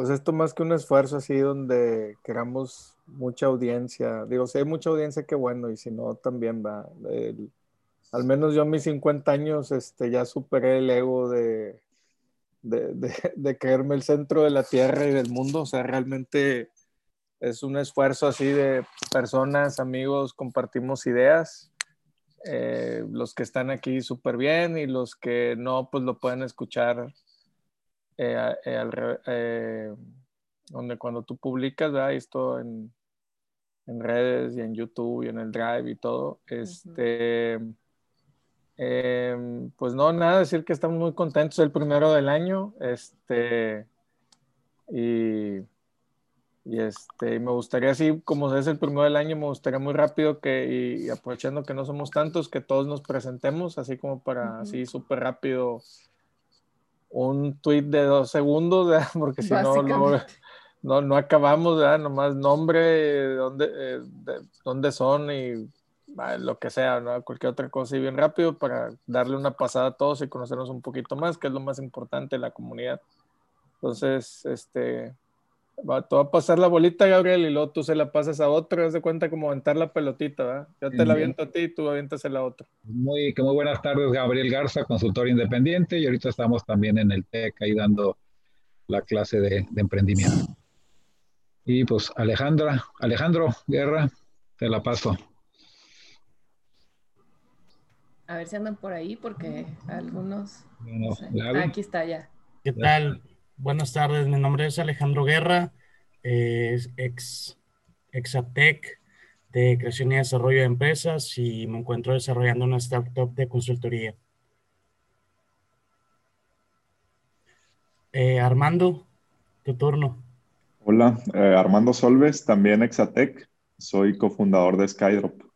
pues esto más que un esfuerzo así donde queramos mucha audiencia. Digo, si hay mucha audiencia, qué bueno, y si no, también va. al menos yo a mis 50 años este, ya superé el ego de, de, de, creerme el centro de la tierra y del mundo. O sea, realmente es un esfuerzo así de personas, amigos, compartimos ideas. Eh, los que están aquí súper bien y los que no, pues lo pueden escuchar eh, eh, donde cuando tú publicas esto en, en, redes y en YouTube y en el Drive y todo, este, em, pues no, nada, decir que estamos muy contentos, el primero del año, este, y, y este, me gustaría así, como es el primero del año, me gustaría muy rápido que, y, aprovechando que no somos tantos, que todos nos presentemos, así como para, así súper rápido, un tweet de dos segundos, porque si no, no, no, acabamos, ¿verdad? nomás nombre, dónde, eh, dónde son y lo que sea, ¿no? cualquier otra cosa y bien rápido para darle una pasada a todos y conocernos un poquito más, que es lo más importante de la comunidad. Entonces, este, Va, te va a pasar la bolita, Gabriel, y luego tú se la pasas a otro. Haz de cuenta como aventar la pelotita, ¿verdad? Yo te la aviento a ti y tú avientas a la otra. Muy, muy buenas tardes, Gabriel Garza, consultor independiente, y ahorita estamos también en el TEC ahí dando la clase de, emprendimiento. Y pues Alejandra, Alejandro Guerra, te la paso. A ver si andan por ahí, porque algunos. aquí está ya. ¿Qué tal? Buenas tardes, mi nombre es Alejandro Guerra, es ex Exatec de creación y desarrollo de empresas y me encuentro desarrollando una startup de consultoría. Eh, Armando, tu turno. Hola, eh, Armando Solves, también Exatec, soy cofundador de Skydrop.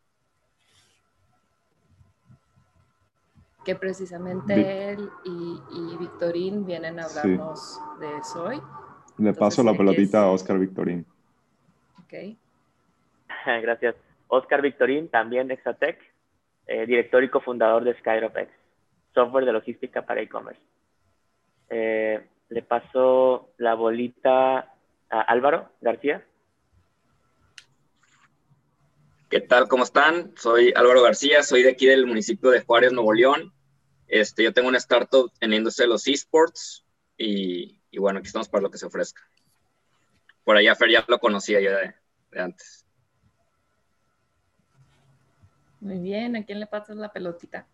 Que precisamente él y, Victorín vienen a hablarnos de eso hoy. Le paso la pelotita a Oscar Victorín. Ok. Gracias. Oscar Victorín, también de Exatec, eh, director y cofundador de SkyroPex, software de logística para e-commerce. Eh, le paso la bolita a Álvaro García. ¿Qué tal? ¿Cómo están? Soy Álvaro García, soy de aquí del municipio de Juárez, Nuevo León. Este, yo tengo una startup en la industria de los esports y, y, bueno, aquí estamos para lo que se ofrezca. Por allá Fer ya lo conocía yo de, antes. Muy bien, ¿a quién le pasas la pelotita?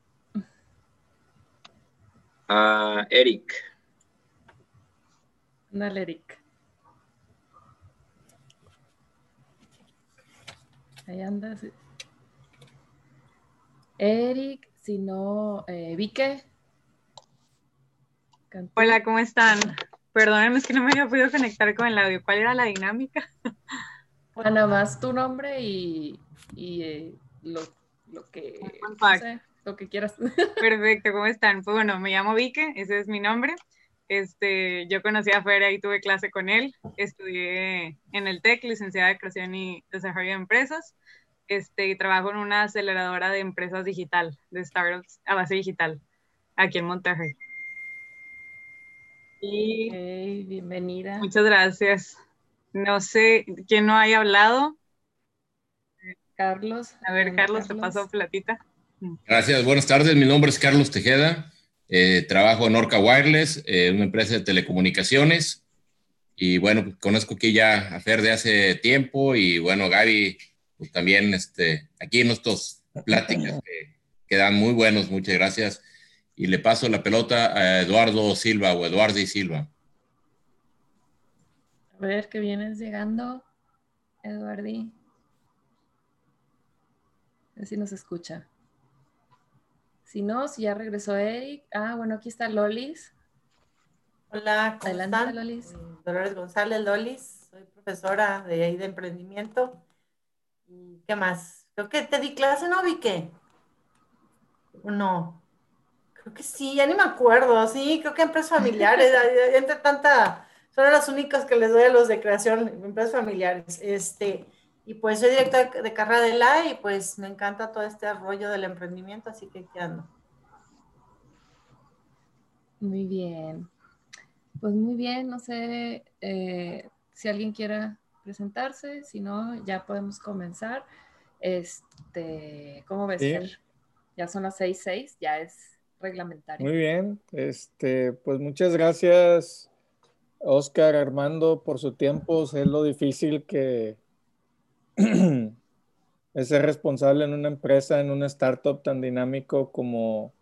A Eric. Dale, Eric. Ahí andas. Eric, si no, eh, Vique. Hola, ¿cómo están? Perdónenme, es que no me había podido conectar con el audio. ¿Cuál era la dinámica? Bueno, nada más tu nombre y, eh, lo, que, lo que quieras. Perfecto, ¿cómo están? Pues bueno, me llamo Vique, ese es mi nombre. Este, yo conocí a Fer y tuve clase con él. Estudié en el TEC, licenciada de Creación y Desarrollo de Empresas este, y trabajo en una aceleradora de empresas digital, de startups a base digital, aquí en Monterrey. Y bienvenida. Muchas gracias. No sé quién no haya hablado. Carlos. A ver, Carlos, te paso platita. Gracias, buenas tardes. Mi nombre es Carlos Tejeda. Eh, trabajo en Orca Wireless, eh, una empresa de telecomunicaciones. Y bueno, conozco aquí ya a Fer de hace tiempo y bueno, Gaby pues también este, aquí en nuestros pláticas que quedan muy buenos, muchas gracias. Y le paso la pelota a Eduardo Silva o Eduardo y Silva. A ver, que vienes llegando, Eduardi. A ver si nos escucha. Si no, si ya regresó Eric. Ah, bueno, aquí está Lolis. Hola, ¿cómo Adelante, están? Lolis. Dolores González Lolis, soy profesora de ahí de emprendimiento ¿Qué más? Creo que te di clase, ¿no, Vique? No. Creo que sí, ya ni me acuerdo. Sí, creo que empresas familiares, entre tanta, son las únicas que les doy a los de creación, empresas familiares. Este, y pues soy directora de carrera de la y pues me encanta todo este rollo del emprendimiento, así que aquí ando. Muy bien. Pues muy bien, no sé eh, si alguien quiera presentarse, si no, ya podemos comenzar. Este, ¿cómo ves? Ya son las seis, seis, ya es reglamentario. Muy bien, este, pues muchas gracias, Oscar, Armando, por su tiempo. Sé lo difícil que es ser responsable en una empresa, en una startup tan dinámico como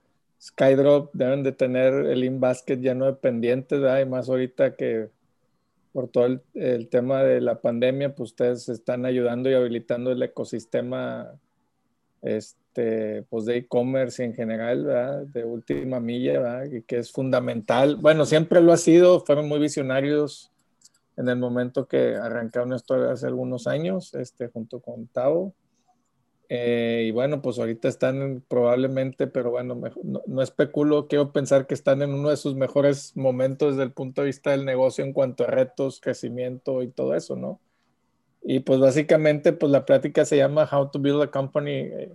Skydrop. Deben de tener el in-basket lleno de pendientes, ¿verdad? Y más ahorita que por todo el, tema de la pandemia, pues ustedes están ayudando y habilitando el ecosistema este, pues de e-commerce en general, ¿verdad? de última milla, ¿verdad? y que es fundamental. Bueno, siempre lo ha sido, fueron muy visionarios en el momento que arrancaron esto hace algunos años, este, junto con Tavo. Eh, y bueno, pues ahorita están probablemente, pero bueno, no, especulo, quiero pensar que están en uno de sus mejores momentos desde el punto de vista del negocio en cuanto a retos, crecimiento y todo eso, ¿no? Y pues básicamente, pues la plática se llama How to Build a Company eh,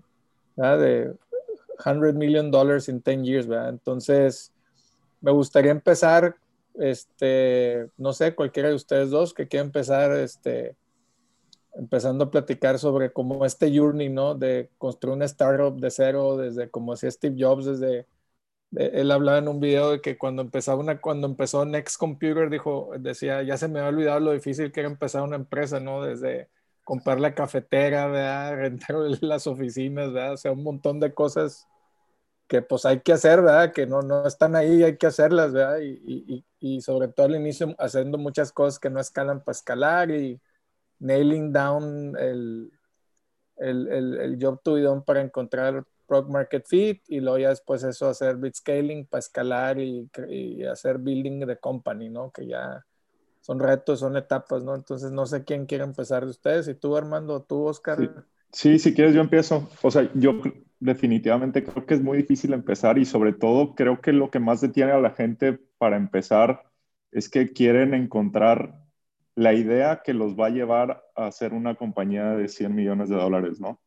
de 100 million dollars in 10 years, ¿verdad? Entonces, me gustaría empezar, este, no sé, cualquiera de ustedes dos que quiera empezar, este, empezando a platicar sobre cómo este journey, ¿no? De construir una startup de cero, desde como hacía Steve Jobs, desde, él hablaba en un video de que cuando empezaba una, cuando empezó Next Computer, dijo, decía, ya se me había olvidado lo difícil que era empezar una empresa, ¿no? Desde comprar la cafetera, ¿verdad? Rentar las oficinas, ¿verdad? O sea, un montón de cosas que pues hay que hacer, ¿verdad? Que no, no están ahí, hay que hacerlas, ¿verdad? Y, y, y sobre todo al inicio haciendo muchas cosas que no escalan para escalar y nailing down el, el, el, el job to be done para encontrar product market fit y luego ya después eso hacer bit scaling para escalar y, y, hacer building de company, ¿no? Que ya son retos, son etapas, ¿no? Entonces no sé quién quiere empezar de ustedes, si tú Armando, tú Oscar. Sí. sí, si quieres yo empiezo. O sea, yo definitivamente creo que es muy difícil empezar y sobre todo creo que lo que más detiene a la gente para empezar es que quieren encontrar la idea que los va a llevar a ser una compañía de 100 millones de dólares, ¿no?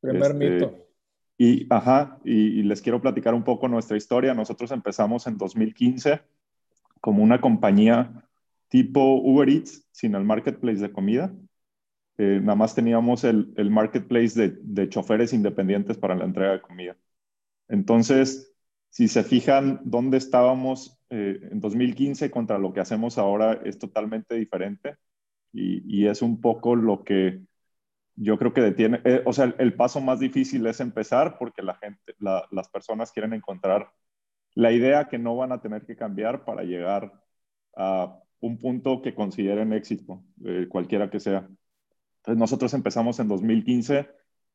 Primer este, mito. Y, ajá, y, les quiero platicar un poco nuestra historia. Nosotros empezamos en 2015 como una compañía tipo Uber Eats, sin el marketplace de comida. Eh, nada más teníamos el, el marketplace de, de, choferes independientes para la entrega de comida. Entonces, si se fijan dónde estábamos eh, en 2015 contra lo que hacemos ahora es totalmente diferente y, es un poco lo que yo creo que detiene, eh, o sea, el, paso más difícil es empezar porque la gente, la, las personas quieren encontrar la idea que no van a tener que cambiar para llegar a un punto que consideren éxito, eh, cualquiera que sea. Entonces nosotros empezamos en 2015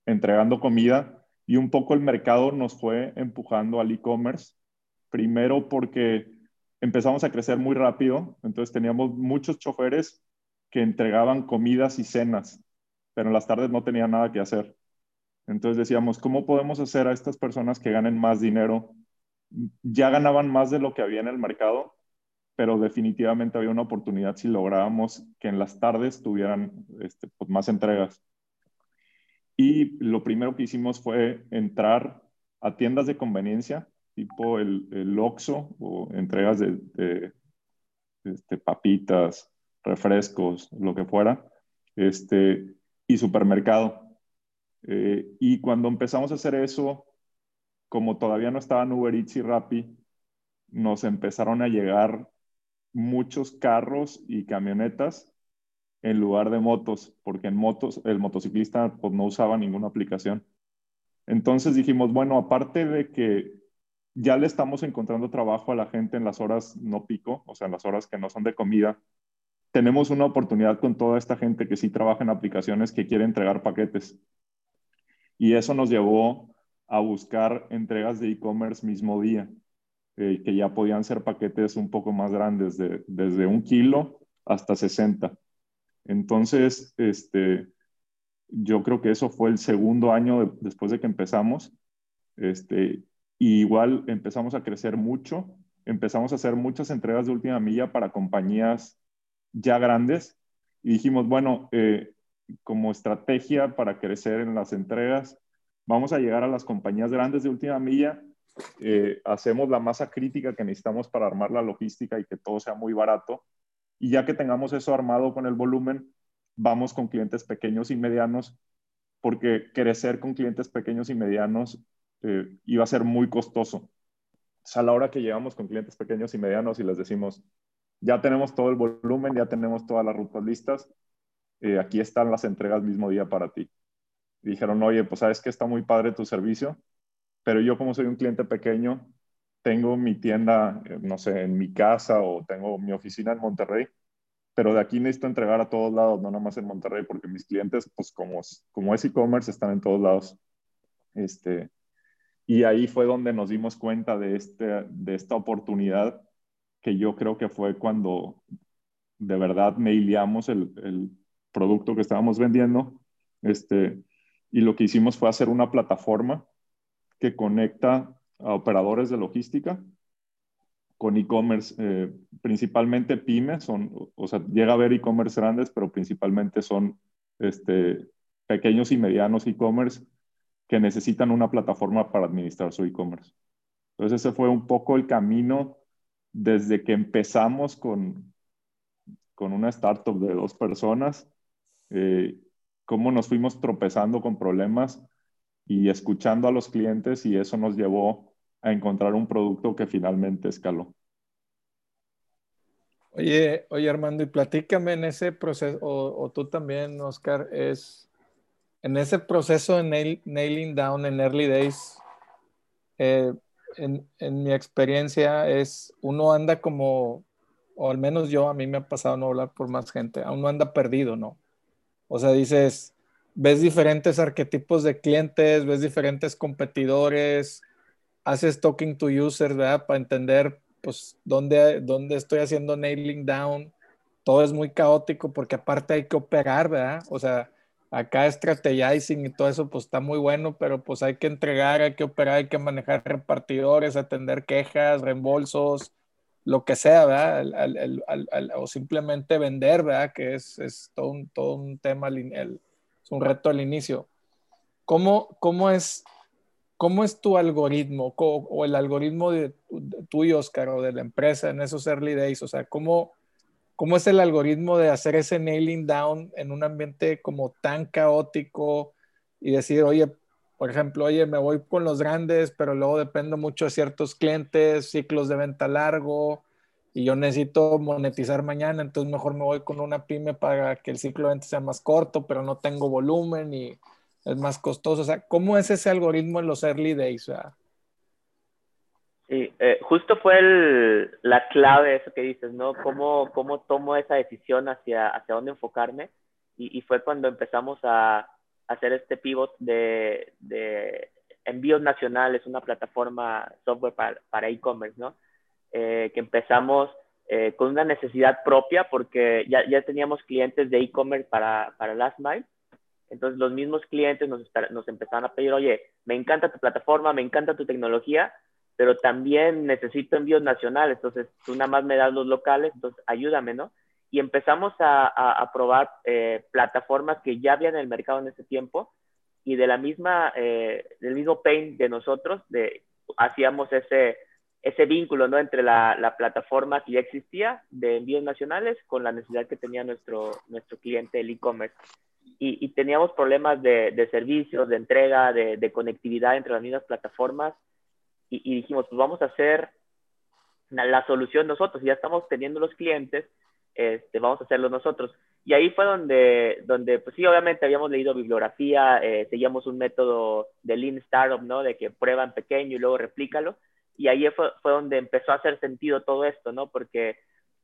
entregando comida y un poco el mercado nos fue empujando al e-commerce, primero porque empezamos a crecer muy rápido, entonces teníamos muchos choferes que entregaban comidas y cenas, pero en las tardes no tenían nada que hacer. Entonces decíamos, ¿cómo podemos hacer a estas personas que ganen más dinero? Ya ganaban más de lo que había en el mercado, pero definitivamente había una oportunidad si lográbamos que en las tardes tuvieran este, pues, más entregas. Y lo primero que hicimos fue entrar a tiendas de conveniencia tipo el, el Oxxo o entregas de, este, papitas, refrescos, lo que fuera, este, y supermercado. Eh, y cuando empezamos a hacer eso, como todavía no estaban Uber Eats y Rappi, nos empezaron a llegar muchos carros y camionetas en lugar de motos, porque en motos el motociclista pues, no usaba ninguna aplicación. Entonces dijimos, bueno, aparte de que ya le estamos encontrando trabajo a la gente en las horas no pico, o sea, en las horas que no son de comida. Tenemos una oportunidad con toda esta gente que sí trabaja en aplicaciones que quiere entregar paquetes. Y eso nos llevó a buscar entregas de e-commerce mismo día, eh, que ya podían ser paquetes un poco más grandes, de, desde un kilo hasta 60. Entonces, este, yo creo que eso fue el segundo año después de que empezamos. Este, y igual empezamos a crecer mucho, empezamos a hacer muchas entregas de última milla para compañías ya grandes y dijimos, bueno, eh, como estrategia para crecer en las entregas, vamos a llegar a las compañías grandes de última milla eh, hacemos la masa crítica que necesitamos para armar la logística y que todo sea muy barato. Y ya que tengamos eso armado con el volumen, vamos con clientes pequeños y medianos, porque crecer con clientes pequeños y medianos eh, iba a ser muy costoso. a la hora que llegamos con clientes pequeños y medianos y les decimos, ya tenemos todo el volumen, ya tenemos todas las rutas listas, eh, aquí están las entregas mismo día para ti. dijeron, oye, pues sabes que está muy padre tu servicio, pero yo como soy un cliente pequeño, tengo mi tienda, eh, no sé, en mi casa o tengo mi oficina en Monterrey, pero de aquí necesito entregar a todos lados, no nada más en Monterrey, porque mis clientes, pues como, como es e-commerce, están en todos lados. Este, y ahí fue donde nos dimos cuenta de, este, de esta oportunidad que yo creo que fue cuando de verdad mailamos el, el producto que estábamos vendiendo. Este, y lo que hicimos fue hacer una plataforma que conecta a operadores de logística con e-commerce, eh, principalmente pymes, son, o sea, llega a haber e-commerce grandes, pero principalmente son este, pequeños y medianos e-commerce que necesitan una plataforma para administrar su e-commerce. Entonces ese fue un poco el camino desde que empezamos con, con una startup de dos personas, eh, cómo nos fuimos tropezando con problemas y escuchando a los clientes y eso nos llevó a encontrar un producto que finalmente escaló. Oye, oye Armando, y platícame en ese proceso, o, tú también, Oscar, es en ese proceso de nailing down en early days, eh, en, en, mi experiencia es, uno anda como, o al menos yo, a mí me ha pasado no hablar por más gente, uno anda perdido, ¿no? O sea, dices, ves diferentes arquetipos de clientes, ves diferentes competidores, haces talking to users, ¿verdad? Para entender, pues, dónde, dónde estoy haciendo nailing down. Todo es muy caótico porque aparte hay que operar, ¿verdad? O sea, acá strategizing y todo eso, pues está muy bueno, pero pues hay que entregar, hay que operar, hay que manejar repartidores, atender quejas, reembolsos, lo que sea, ¿verdad? o simplemente vender, ¿verdad? Que es, es todo, un, todo un tema, es un reto al inicio. ¿Cómo, cómo, es, cómo es tu algoritmo o, el algoritmo de, tuyo, Oscar, o de la empresa en esos early days? O sea, ¿cómo, ¿cómo es el algoritmo de hacer ese nailing down en un ambiente como tan caótico y decir, oye, por ejemplo, oye, me voy con los grandes, pero luego dependo mucho de ciertos clientes, ciclos de venta largo, y yo necesito monetizar mañana, entonces mejor me voy con una pyme para que el ciclo de venta sea más corto, pero no tengo volumen y es más costoso. O sea, ¿cómo es ese algoritmo en los early days? Sí, eh, justo fue la clave eso que dices, ¿no? ¿Cómo, cómo tomo esa decisión hacia, hacia dónde enfocarme? Y, fue cuando empezamos a, hacer este pivot de, de envíos nacionales, una plataforma software para e-commerce, ¿no? Eh, que empezamos eh, con una necesidad propia porque ya, ya teníamos clientes de e-commerce para, para Last Mile. Entonces los mismos clientes nos, nos empezaron a pedir, oye, me encanta tu plataforma, me encanta tu tecnología, pero también necesito envíos nacionales, entonces tú nada más me das los locales, entonces ayúdame, ¿no? y empezamos a, a, probar eh, plataformas que ya había en el mercado en ese tiempo y de la misma, eh, del mismo pain de nosotros, de, hacíamos ese, ese vínculo ¿no? entre la, la, plataforma que ya existía de envíos nacionales con la necesidad que tenía nuestro, nuestro cliente, el e-commerce. Y, y, teníamos problemas de, de, servicios, de entrega, de, de, conectividad entre las mismas plataformas. Y, y dijimos, pues vamos a hacer la, la solución nosotros. Ya estamos teniendo los clientes, este, vamos a hacerlo nosotros. Y ahí fue donde, donde pues sí, obviamente habíamos leído bibliografía, eh, seguíamos un método de Lean Startup, ¿no? De que prueban pequeño y luego replícalo. Y ahí fue, fue donde empezó a hacer sentido todo esto, ¿no? Porque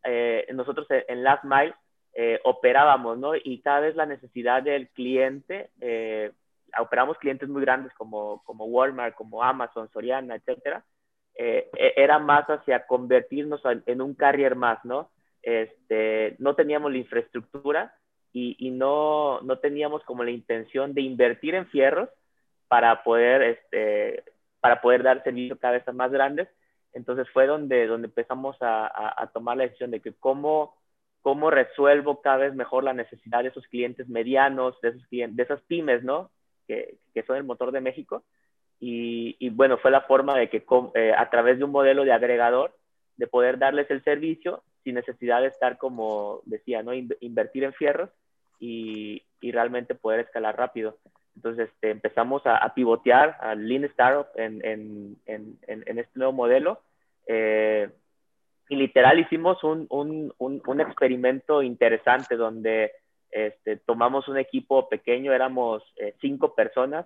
eh, nosotros en Last Mile eh, operábamos, ¿no? Y cada vez la necesidad del cliente, operamos clientes muy grandes como, como Walmart, como Amazon, Soriana, etcétera, e, era más hacia convertirnos en un carrier más, ¿no? este, no teníamos la infraestructura y, no, no, teníamos como la intención de invertir en fierros para poder, este, para poder dar servicios cada vez más grandes. Entonces fue donde, donde empezamos a, a, tomar la decisión de que cómo, cómo resuelvo cada vez mejor la necesidad de esos clientes medianos, de, esos clientes, de esas pymes, ¿no? Que, que son el motor de México. y, bueno, fue la forma de que eh, a través de un modelo de agregador, de poder darles el servicio sin necesidad de estar, como decía, ¿no? invertir en fierros y, y, realmente poder escalar rápido. Entonces este, empezamos a, a, pivotear al Lean Startup en, en, en, en este nuevo modelo. Eh, y literal hicimos un, un, un, experimento interesante donde este, tomamos un equipo pequeño, éramos eh, cinco personas,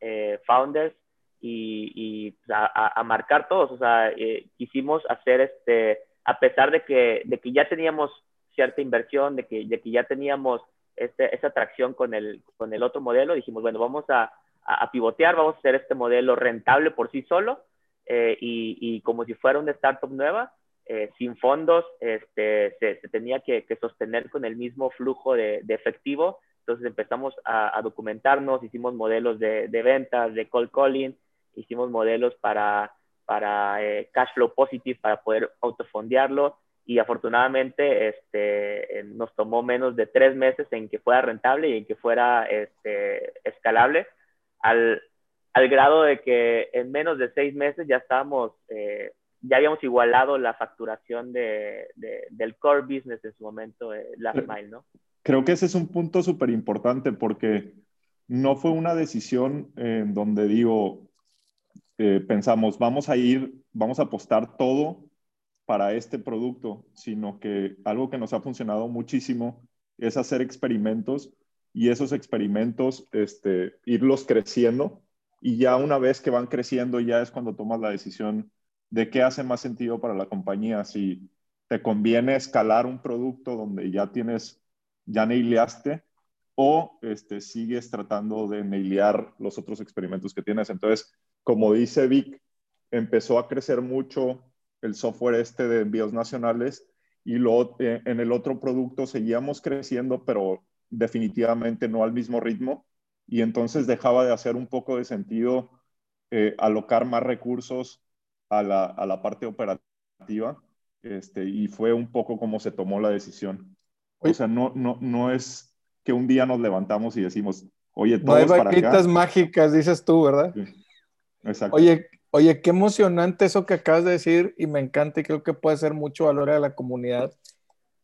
eh, founders, y, y pues, a, a, marcar todos. O sea, eh, quisimos hacer este, a pesar de que, de que ya teníamos cierta inversión, de que, de que ya teníamos este, esa atracción con el, con el otro modelo, dijimos, bueno, vamos a, a, pivotear, vamos a hacer este modelo rentable por sí solo y, y, como si fuera una startup nueva eh, sin fondos, este, se, tenía que, sostener con el mismo flujo de, efectivo. Entonces empezamos a, documentarnos, hicimos modelos de, ventas, de cold calling, hicimos modelos para, para eh, cash flow positive, para poder autofondearlo y afortunadamente este, nos tomó menos de tres meses en que fuera rentable y en que fuera este, escalable, al, al grado de que en menos de seis meses ya estábamos eh, ya habíamos igualado la facturación de, del core business en su momento, eh, Last Mile, ¿no? Creo que ese es un punto súper importante porque no fue una decisión en donde digo, eh, pensamos, vamos a ir, vamos a apostar todo para este producto, sino que algo que nos ha funcionado muchísimo es hacer experimentos y esos experimentos, este, irlos creciendo y ya una vez que van creciendo ya es cuando tomas la decisión de qué hace más sentido para la compañía, si te conviene escalar un producto donde ya tienes, ya naileaste, o este, sigues tratando de nailear los otros experimentos que tienes. Entonces, como dice Vic, empezó a crecer mucho el software este de envíos nacionales y lo, eh, en el otro producto seguíamos creciendo, pero definitivamente no al mismo ritmo. Y entonces dejaba de hacer un poco de sentido eh, alocar más recursos a la, a la parte operativa este, y fue un poco como se tomó la decisión. O sea, no, no, no es que un día nos levantamos y decimos, oye, todos no hay vaquitas mágicas, dices tú, ¿verdad? Exacto. Oye, oye, qué emocionante eso que acabas de decir y me encanta y creo que puede ser mucho valor a la comunidad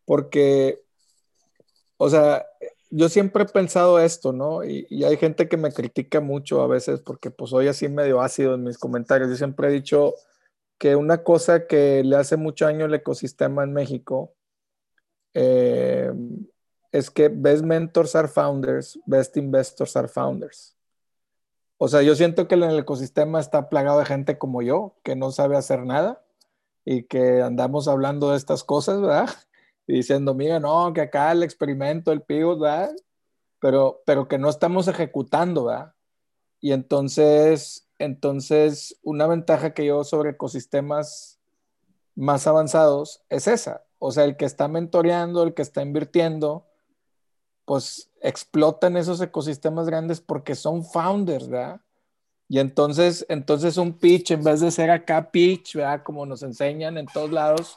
porque, o sea, yo siempre he pensado esto, ¿no? Y, hay gente que me critica mucho a veces porque pues soy así medio ácido en mis comentarios. Yo siempre he dicho, que una cosa que le hace mucho daño al ecosistema en México eh, es que best mentors are founders, best investors are founders. O sea, yo siento que el ecosistema está plagado de gente como yo, que no sabe hacer nada y que andamos hablando de estas cosas, ¿verdad? Y diciendo, mira, no, que acá el experimento, el pivot, ¿verdad? Pero, pero que no estamos ejecutando, ¿verdad? Y entonces entonces, una ventaja que yo sobre ecosistemas más avanzados es esa. O sea, el que está mentoreando, el que está invirtiendo, pues explotan esos ecosistemas grandes porque son founders, ¿verdad? Y entonces, entonces un pitch, en vez de ser acá pitch, ¿verdad? Como nos enseñan en todos lados,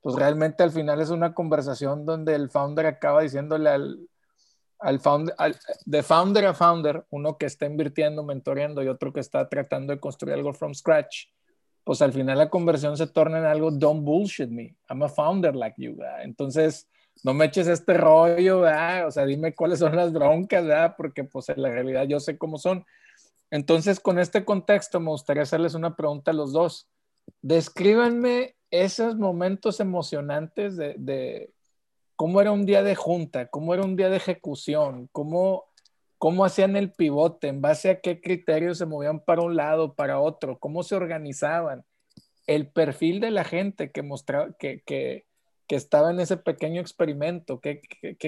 pues realmente al final es una conversación donde el founder acaba diciéndole al, al founder, de founder a founder, uno que está invirtiendo, mentoreando y otro que está tratando de construir algo from scratch, pues al final la conversión se torna en algo, don't bullshit me, I'm a founder like you, Entonces, no me eches este rollo, ¿verdad? O sea, dime cuáles son las broncas, ¿verdad? Porque pues en la realidad yo sé cómo son. Entonces, con este contexto, me gustaría hacerles una pregunta a los dos. Descríbanme esos momentos emocionantes de, de cómo era un día de junta, cómo era un día de ejecución, cómo, cómo hacían el pivote, en base a qué criterios se movían para un lado, para otro, cómo se organizaban, el perfil de la gente que mostraba, que, que, que estaba en ese pequeño experimento, qué,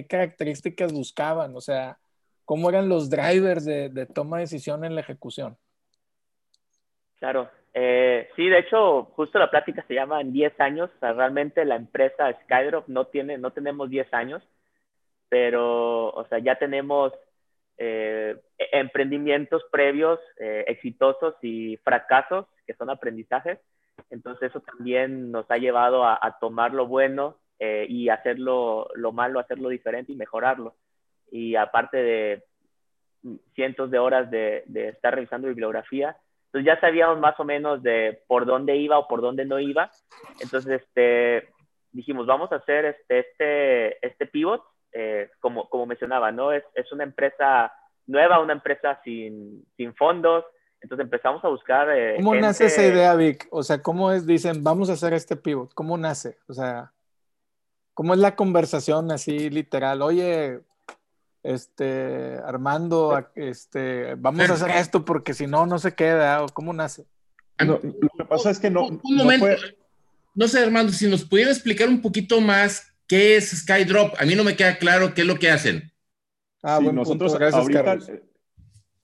características buscaban, o sea, cómo eran los drivers de, toma de decisión en la ejecución. Claro, eh, sí, de hecho, justo la plática se llama en 10 años. O sea, realmente la empresa Skydrop no tiene, no tenemos 10 años, pero, o sea, ya tenemos eh, emprendimientos previos eh, exitosos y fracasos que son aprendizajes. Entonces eso también nos ha llevado a, tomar lo bueno y hacerlo lo malo, hacerlo diferente y mejorarlo. Y aparte de cientos de horas de, de estar revisando bibliografía, Entonces ya sabíamos más o menos de por dónde iba o por dónde no iba. Entonces, este, dijimos, vamos a hacer este, este, este pivot, eh, como, como mencionaba, ¿no? Es, es una empresa nueva, una empresa sin, sin fondos. Entonces empezamos a buscar... Eh, ¿Cómo nace esa idea, Vic? O sea, ¿cómo es, dicen, vamos a hacer este pivot? ¿Cómo nace? O sea, ¿cómo es la conversación así literal? Oye, este, Armando, este, vamos a hacer esto porque si no, no se queda, o cómo nace. lo que pasa es que no. Un, momento. No, sé, Armando, si nos pudiera explicar un poquito más qué es SkyDrop. A mí no me queda claro qué es lo que hacen. Ah, bueno, nosotros Gracias, ahorita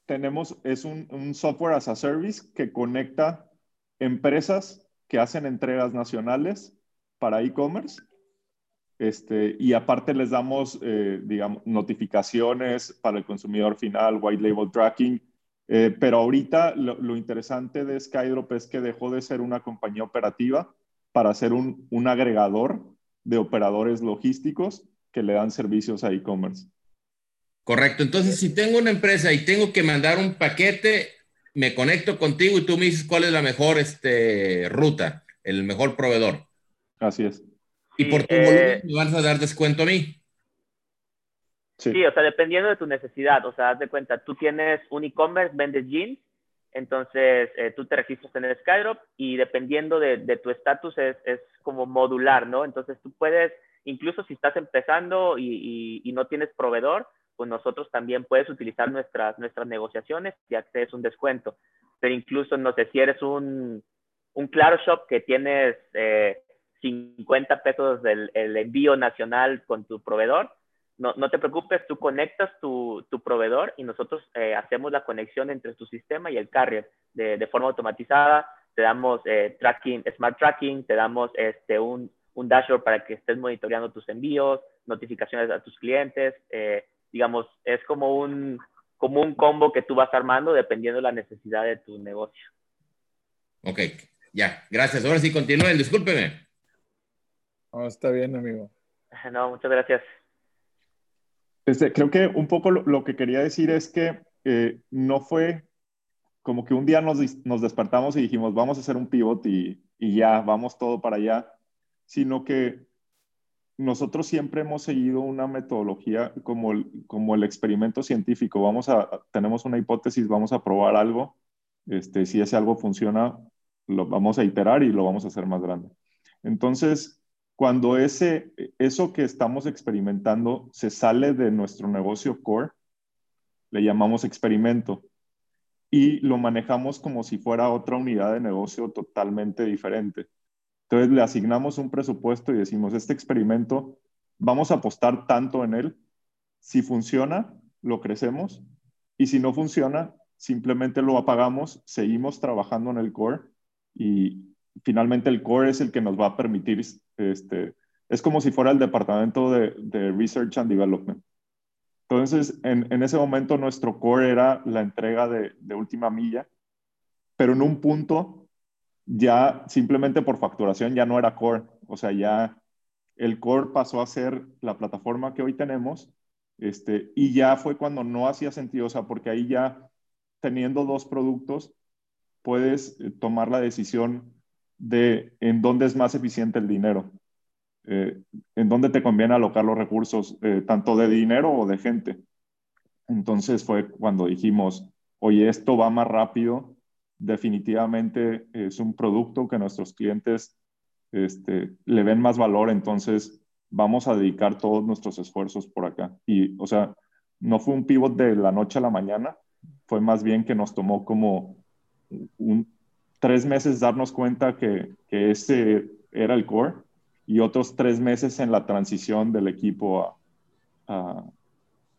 tenemos, es un, un software as a service que conecta empresas que hacen entregas nacionales para e-commerce este, y aparte les damos, eh, digamos, notificaciones para el consumidor final, white label tracking. Eh, pero ahorita lo, interesante de Skydrop es que dejó de ser una compañía operativa para ser un, un agregador de operadores logísticos que le dan servicios a e-commerce. Correcto. Entonces, si tengo una empresa y tengo que mandar un paquete, me conecto contigo y tú me dices cuál es la mejor este, ruta, el mejor proveedor. Así es. Y por tu volumen me vas a dar descuento a mí. Sí. o sea, dependiendo de tu necesidad. O sea, haz de cuenta, tú tienes un e-commerce, vendes jeans, entonces eh, tú te registras en el Skydrop y dependiendo de, de tu estatus es, es, como modular, ¿no? Entonces tú puedes, incluso si estás empezando y, y, no tienes proveedor, pues nosotros también puedes utilizar nuestras, nuestras negociaciones y accedes un descuento. Pero incluso, no sé, si eres un, un Claro Shop que tienes eh, 50 pesos del el envío nacional con tu proveedor, no, no te preocupes, tú conectas tu, tu proveedor y nosotros eh, hacemos la conexión entre tu sistema y el carrier de, de forma automatizada. Te damos eh, tracking, smart tracking, te damos este, un, un, dashboard para que estés monitoreando tus envíos, notificaciones a tus clientes. Eh, digamos, es como un, como un combo que tú vas armando dependiendo de la necesidad de tu negocio. Ok, ya, gracias. Ahora sí continúen, discúlpeme. No, está bien, amigo. No, muchas gracias. Este, creo que un poco lo, que quería decir es que eh, no fue como que un día nos, nos, despertamos y dijimos, vamos a hacer un pivot y, y, ya, vamos todo para allá, sino que nosotros siempre hemos seguido una metodología como el, como el experimento científico. Vamos a, tenemos una hipótesis, vamos a probar algo, este, si ese algo funciona, lo vamos a iterar y lo vamos a hacer más grande. Entonces, cuando ese, eso que estamos experimentando se sale de nuestro negocio core, le llamamos experimento y lo manejamos como si fuera otra unidad de negocio totalmente diferente. Entonces le asignamos un presupuesto y decimos, este experimento, vamos a apostar tanto en él. Si funciona, lo crecemos y si no funciona, simplemente lo apagamos, seguimos trabajando en el core y, finalmente el core es el que nos va a permitir, este, es como si fuera el departamento de, de Research and Development. Entonces, en, en, ese momento nuestro core era la entrega de, de, última milla, pero en un punto ya simplemente por facturación ya no era core, o sea, ya el core pasó a ser la plataforma que hoy tenemos, este, y ya fue cuando no hacía sentido, o sea, porque ahí ya teniendo dos productos, puedes eh, tomar la decisión de en dónde es más eficiente el dinero, eh, en dónde te conviene alocar los recursos, eh, tanto de dinero o de gente. Entonces fue cuando dijimos, oye, esto va más rápido, definitivamente es un producto que nuestros clientes este, le ven más valor, entonces vamos a dedicar todos nuestros esfuerzos por acá. Y, o sea, no fue un pivot de la noche a la mañana, fue más bien que nos tomó como tres meses darnos cuenta que, ese era el core y otros tres meses en la transición del equipo a,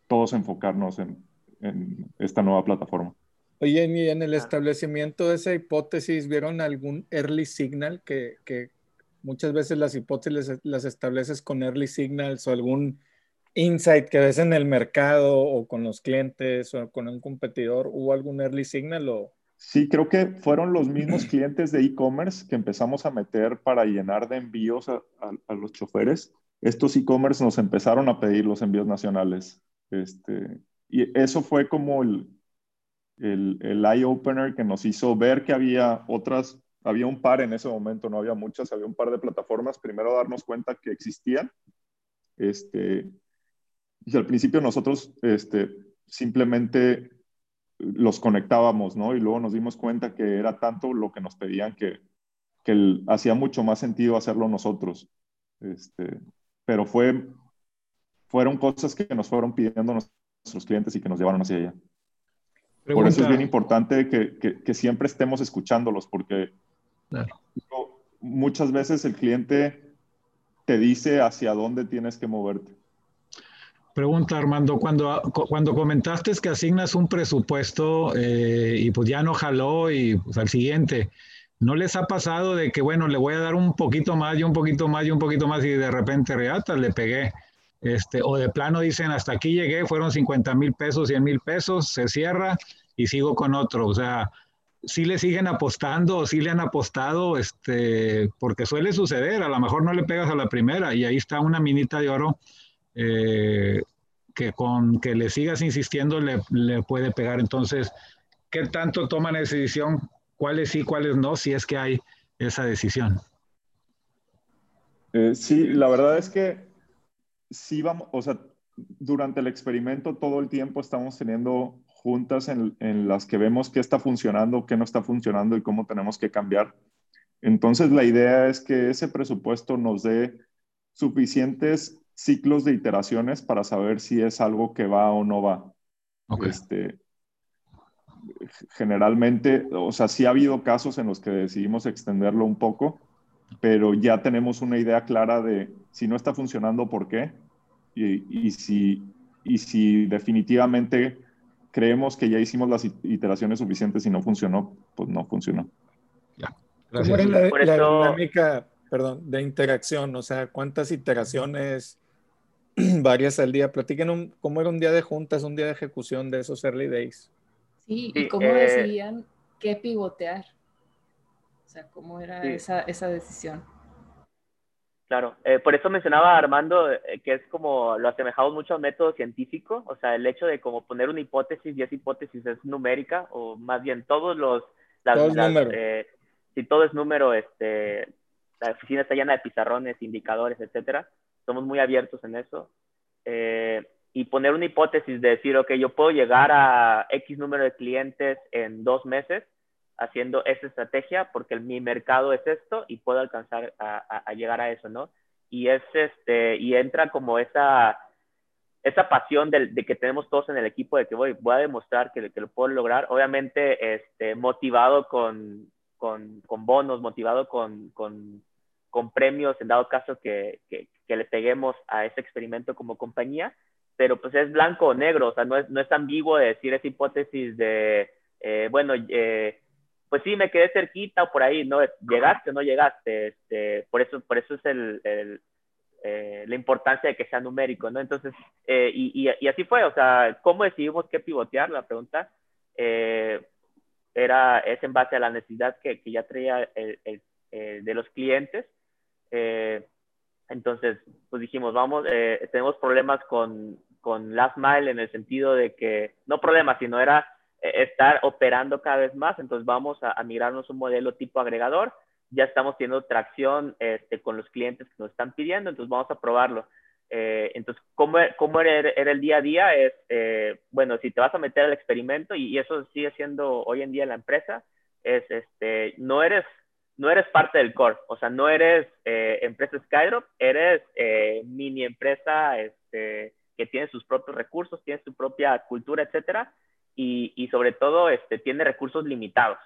todos enfocarnos en, en, esta nueva plataforma. Oye, y en el establecimiento de esa hipótesis, ¿vieron algún early signal que, que muchas veces las hipótesis las estableces con early signals o algún insight que ves en el mercado o con los clientes o con un competidor? ¿Hubo algún early signal o, Sí, creo que fueron los mismos clientes de e-commerce que empezamos a meter para llenar de envíos a, los choferes. Estos e-commerce nos empezaron a pedir los envíos nacionales. Este, y eso fue como el, el, el eye opener que nos hizo ver que había otras, había un par en ese momento, no había muchas, había un par de plataformas, primero darnos cuenta que existían, este, y al principio nosotros este, simplemente los conectábamos, ¿no? Y luego nos dimos cuenta que era tanto lo que nos pedían que, que hacía mucho más sentido hacerlo nosotros. Este, pero fue, fueron cosas que nos fueron pidiendo nuestros clientes y que nos llevaron hacia allá. Por eso es bien importante que, que, siempre estemos escuchándolos, porque muchas veces el cliente te dice hacia dónde tienes que moverte. Pregunta Armando, cuando, cuando comentaste que asignas un presupuesto eh, y pues ya no jaló y pues al siguiente, ¿no les ha pasado de que, bueno, le voy a dar un poquito más y un poquito más y un poquito más y de repente reata, le pegué? Este, o de plano dicen, hasta aquí llegué, fueron 50 mil pesos, 100 mil pesos, se cierra y sigo con otro. O sea, si le siguen apostando o si le han apostado, este, porque suele suceder, a lo mejor no le pegas a la primera y ahí está una minita de oro eh, que con que le sigas insistiendo le, le, puede pegar. Entonces, ¿qué tanto toman esa decisión? ¿Cuáles sí, cuáles no? Si es que hay esa decisión. Eh, sí, la verdad es que sí vamos, o sea, durante el experimento todo el tiempo estamos teniendo juntas en, en, las que vemos qué está funcionando, qué no está funcionando y cómo tenemos que cambiar. Entonces, la idea es que ese presupuesto nos dé suficientes ciclos de iteraciones para saber si es algo que va o no va. Este, generalmente, o sea, sí ha habido casos en los que decidimos extenderlo un poco, pero ya tenemos una idea clara de si no está funcionando, por qué, y, si, y si definitivamente creemos que ya hicimos las iteraciones suficientes y no funcionó, pues no funcionó. Ya. ¿Cómo era la, la dinámica, perdón, de interacción? O sea, ¿cuántas iteraciones varias al día. Platiquen cómo era un día de juntas, un día de ejecución de esos early days. Sí, y cómo eh, decidían qué pivotear. Sea, cómo era esa, esa, decisión. Claro, eh, por eso mencionaba Armando eh, que es como lo asemejamos mucho al método científico, o sea, el hecho de como poner una hipótesis y esa hipótesis es numérica, o más bien todos los... Las, todo si todo es número, este, la oficina está llena de pizarrones, indicadores, etcétera somos muy abiertos en eso. Eh, y poner una hipótesis de decir, ok, yo puedo llegar a X número de clientes en dos meses haciendo esa estrategia porque mi mercado es esto y puedo alcanzar a, llegar a eso, ¿no? Y, es este, y entra como esa, esa pasión de, que tenemos todos en el equipo de que voy, voy a demostrar que, que lo puedo lograr, obviamente este, motivado con, con, con bonos, motivado con, con, con premios en dado caso que, que, le peguemos a ese experimento como compañía, pero pues es blanco o negro, o sea, no es, no es ambiguo de decir esa hipótesis de, eh, bueno, eh, pues sí, me quedé cerquita o por ahí, ¿no? Llegaste o no llegaste, este, por, eso, por eso es el, eh, la importancia de que sea numérico, ¿no? Entonces, y, y, así fue, o sea, ¿cómo decidimos qué pivotear? La pregunta era, es en base a la necesidad que, ya traía el, de los clientes eh, entonces, pues dijimos, vamos, eh, tenemos problemas con, con Last Mile en el sentido de que, no problemas, sino era eh, estar operando cada vez más, entonces vamos a, migrarnos un modelo tipo agregador, ya estamos teniendo tracción este, con los clientes que nos están pidiendo, entonces vamos a probarlo. entonces, ¿cómo, cómo era, era, el día a día? Es, bueno, si te vas a meter al experimento, y, y, eso sigue siendo hoy en día en la empresa, es, este, no eres no eres parte del core, o sea, no eres eh, empresa Skydrop, eres eh, mini empresa este, que tiene sus propios recursos, tiene su propia cultura, etcétera, y, y sobre todo este, tiene recursos limitados.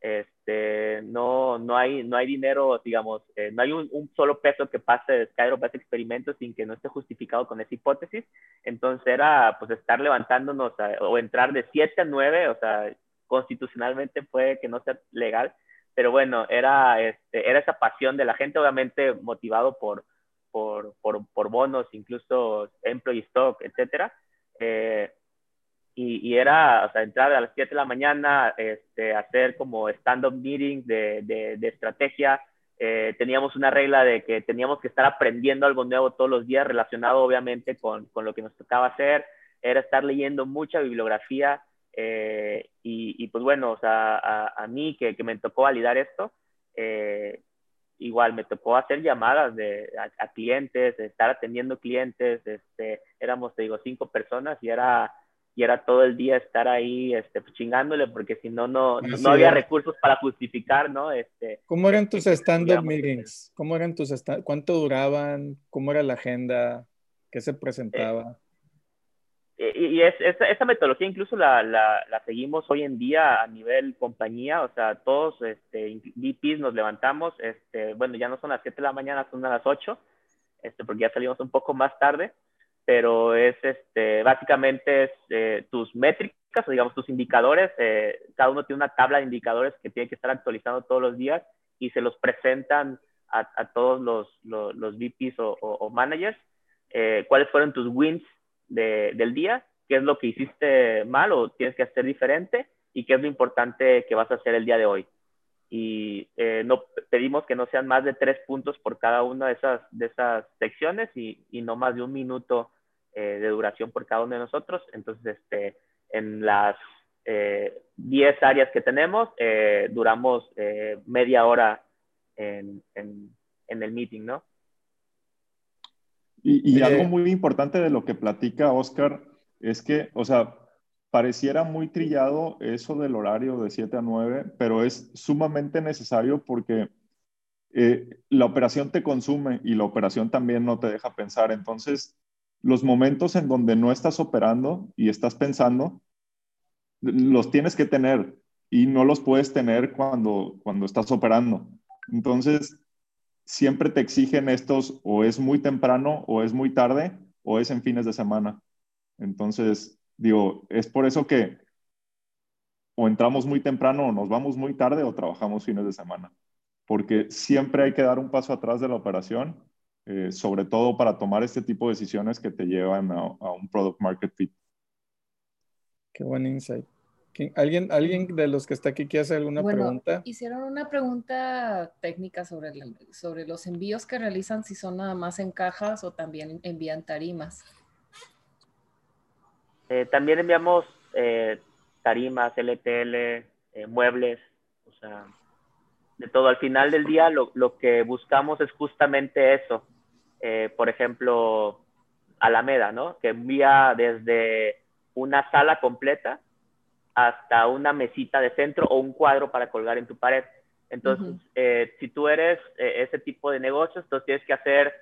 Este, no, no, hay, no hay dinero, digamos, eh, no hay un, solo peso que pase de Skydrop a ese experimento sin que no esté justificado con esa hipótesis. Entonces era pues estar levantándonos o entrar de 7 a 9, o sea, constitucionalmente puede que no sea legal, pero bueno, era, este, era esa pasión de la gente, obviamente motivado por, por, por, por bonos, incluso employee stock, etcétera. Eh, y, y, era, o sea, entrar a las 7 de la mañana, este, hacer como stand-up meetings de, de, de estrategia. Eh, teníamos una regla de que teníamos que estar aprendiendo algo nuevo todos los días, relacionado obviamente con, con lo que nos tocaba hacer. Era estar leyendo mucha bibliografía, Eh, y, pues bueno, o sea, a, mí que, que, me tocó validar esto, eh, igual me tocó hacer llamadas de, a, clientes, estar atendiendo clientes, este, éramos, te digo, cinco personas y era, y era todo el día estar ahí este, pues, chingándole porque si no, no, no había recursos para justificar, ¿no? Este, ¿Cómo eran tus stand-up meetings? ¿Cómo eran tus ¿Cuánto duraban? ¿Cómo era la agenda? ¿Qué se presentaba? y, es, esa, metodología incluso la, la, la, seguimos hoy en día a nivel compañía, o sea, todos este, VPs nos levantamos, este, bueno, ya no son las 7 de la mañana, son a las 8, este, porque ya salimos un poco más tarde, pero es este, básicamente eh, tus métricas, o digamos tus indicadores, eh, cada uno tiene una tabla de indicadores que tiene que estar actualizando todos los días y se los presentan a, todos los, los, los VPs o, managers, eh, cuáles fueron tus wins del día, qué es lo que hiciste mal o tienes que hacer diferente y qué es lo importante que vas a hacer el día de hoy. Y eh, no pedimos que no sean más de tres puntos por cada una de esas, de esas secciones y, y no más de un minuto eh, de duración por cada uno de nosotros. Entonces, este, en las 10 eh, áreas que tenemos, duramos media hora en, en, en el meeting, ¿no? Y, y algo muy importante de lo que platica Oscar es que, o sea, pareciera muy trillado eso del horario de 7 a 9, pero es sumamente necesario porque eh, la operación te consume y la operación también no te deja pensar. Entonces, los momentos en donde no estás operando y estás pensando, los tienes que tener y no los puedes tener cuando, cuando estás operando. Entonces, siempre te exigen estos o es muy temprano o es muy tarde o es en fines de semana. Entonces, digo, es por eso que o entramos muy temprano o nos vamos muy tarde o trabajamos fines de semana, porque siempre hay que dar un paso atrás de la operación, eh, sobre todo para tomar este tipo de decisiones que te llevan a, a un product market fit. Qué buen insight. ¿Alguien, ¿Alguien de los que está aquí quiere hacer alguna bueno, pregunta? Hicieron una pregunta técnica sobre, sobre los envíos que realizan, si son nada más en cajas o también envían tarimas. Eh, también enviamos eh, tarimas, LTL, eh, muebles, o sea, de todo. Al final del día lo, lo que buscamos es justamente eso. por ejemplo, Alameda, ¿no? Que envía desde una sala completa hasta una mesita de centro o un cuadro para colgar en tu pared. Entonces, eh, si tú eres eh, ese tipo de negocios, entonces tienes que hacer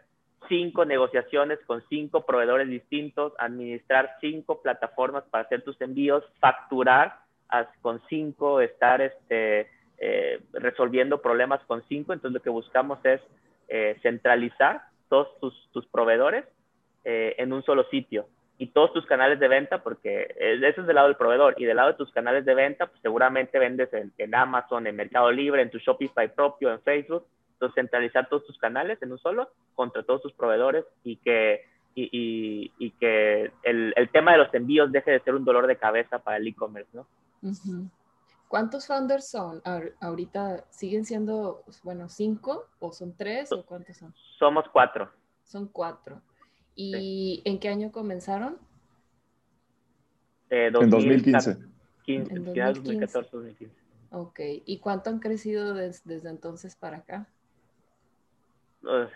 cinco negociaciones con cinco proveedores distintos, administrar cinco plataformas para hacer tus envíos, facturar con cinco, estar este, eh, resolviendo problemas con cinco. Entonces, lo que buscamos es centralizar todos tus, proveedores en un solo sitio. Y todos tus canales de venta, porque eso es del lado del proveedor, y del lado de tus canales de venta, pues seguramente vendes en, Amazon, en Mercado Libre, en tu Shopify propio, en Facebook, entonces centralizar todos tus canales en un solo contra todos tus proveedores y que, y, y, que el, el, tema de los envíos deje de ser un dolor de cabeza para el e-commerce, ¿no? ¿Cuántos founders son? Ahorita siguen siendo, bueno, cinco o son tres o cuántos son? Somos cuatro. Son cuatro. ¿Y en qué año comenzaron? Eh, en 2015. 15, en 2014, 2015. Ok, ¿y cuánto han crecido desde entonces para acá? Uh,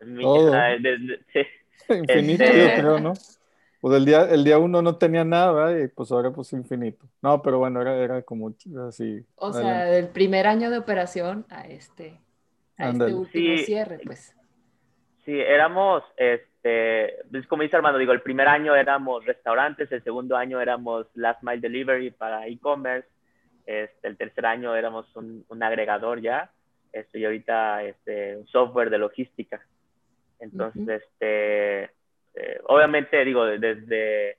Infinito, este... yo creo, ¿no? Pues el día, el día uno no tenía nada, y pues ahora pues infinito. No, pero bueno, era, era como así. O sea, del primer año de operación a este, a este último cierre, pues. Sí, éramos, este, pues, como dice Armando, digo, el primer año éramos restaurantes, el segundo año éramos last mile delivery para e-commerce, este, el tercer año éramos un, agregador ya, este, y ahorita este, un software de logística. Entonces, este, eh, obviamente, digo, desde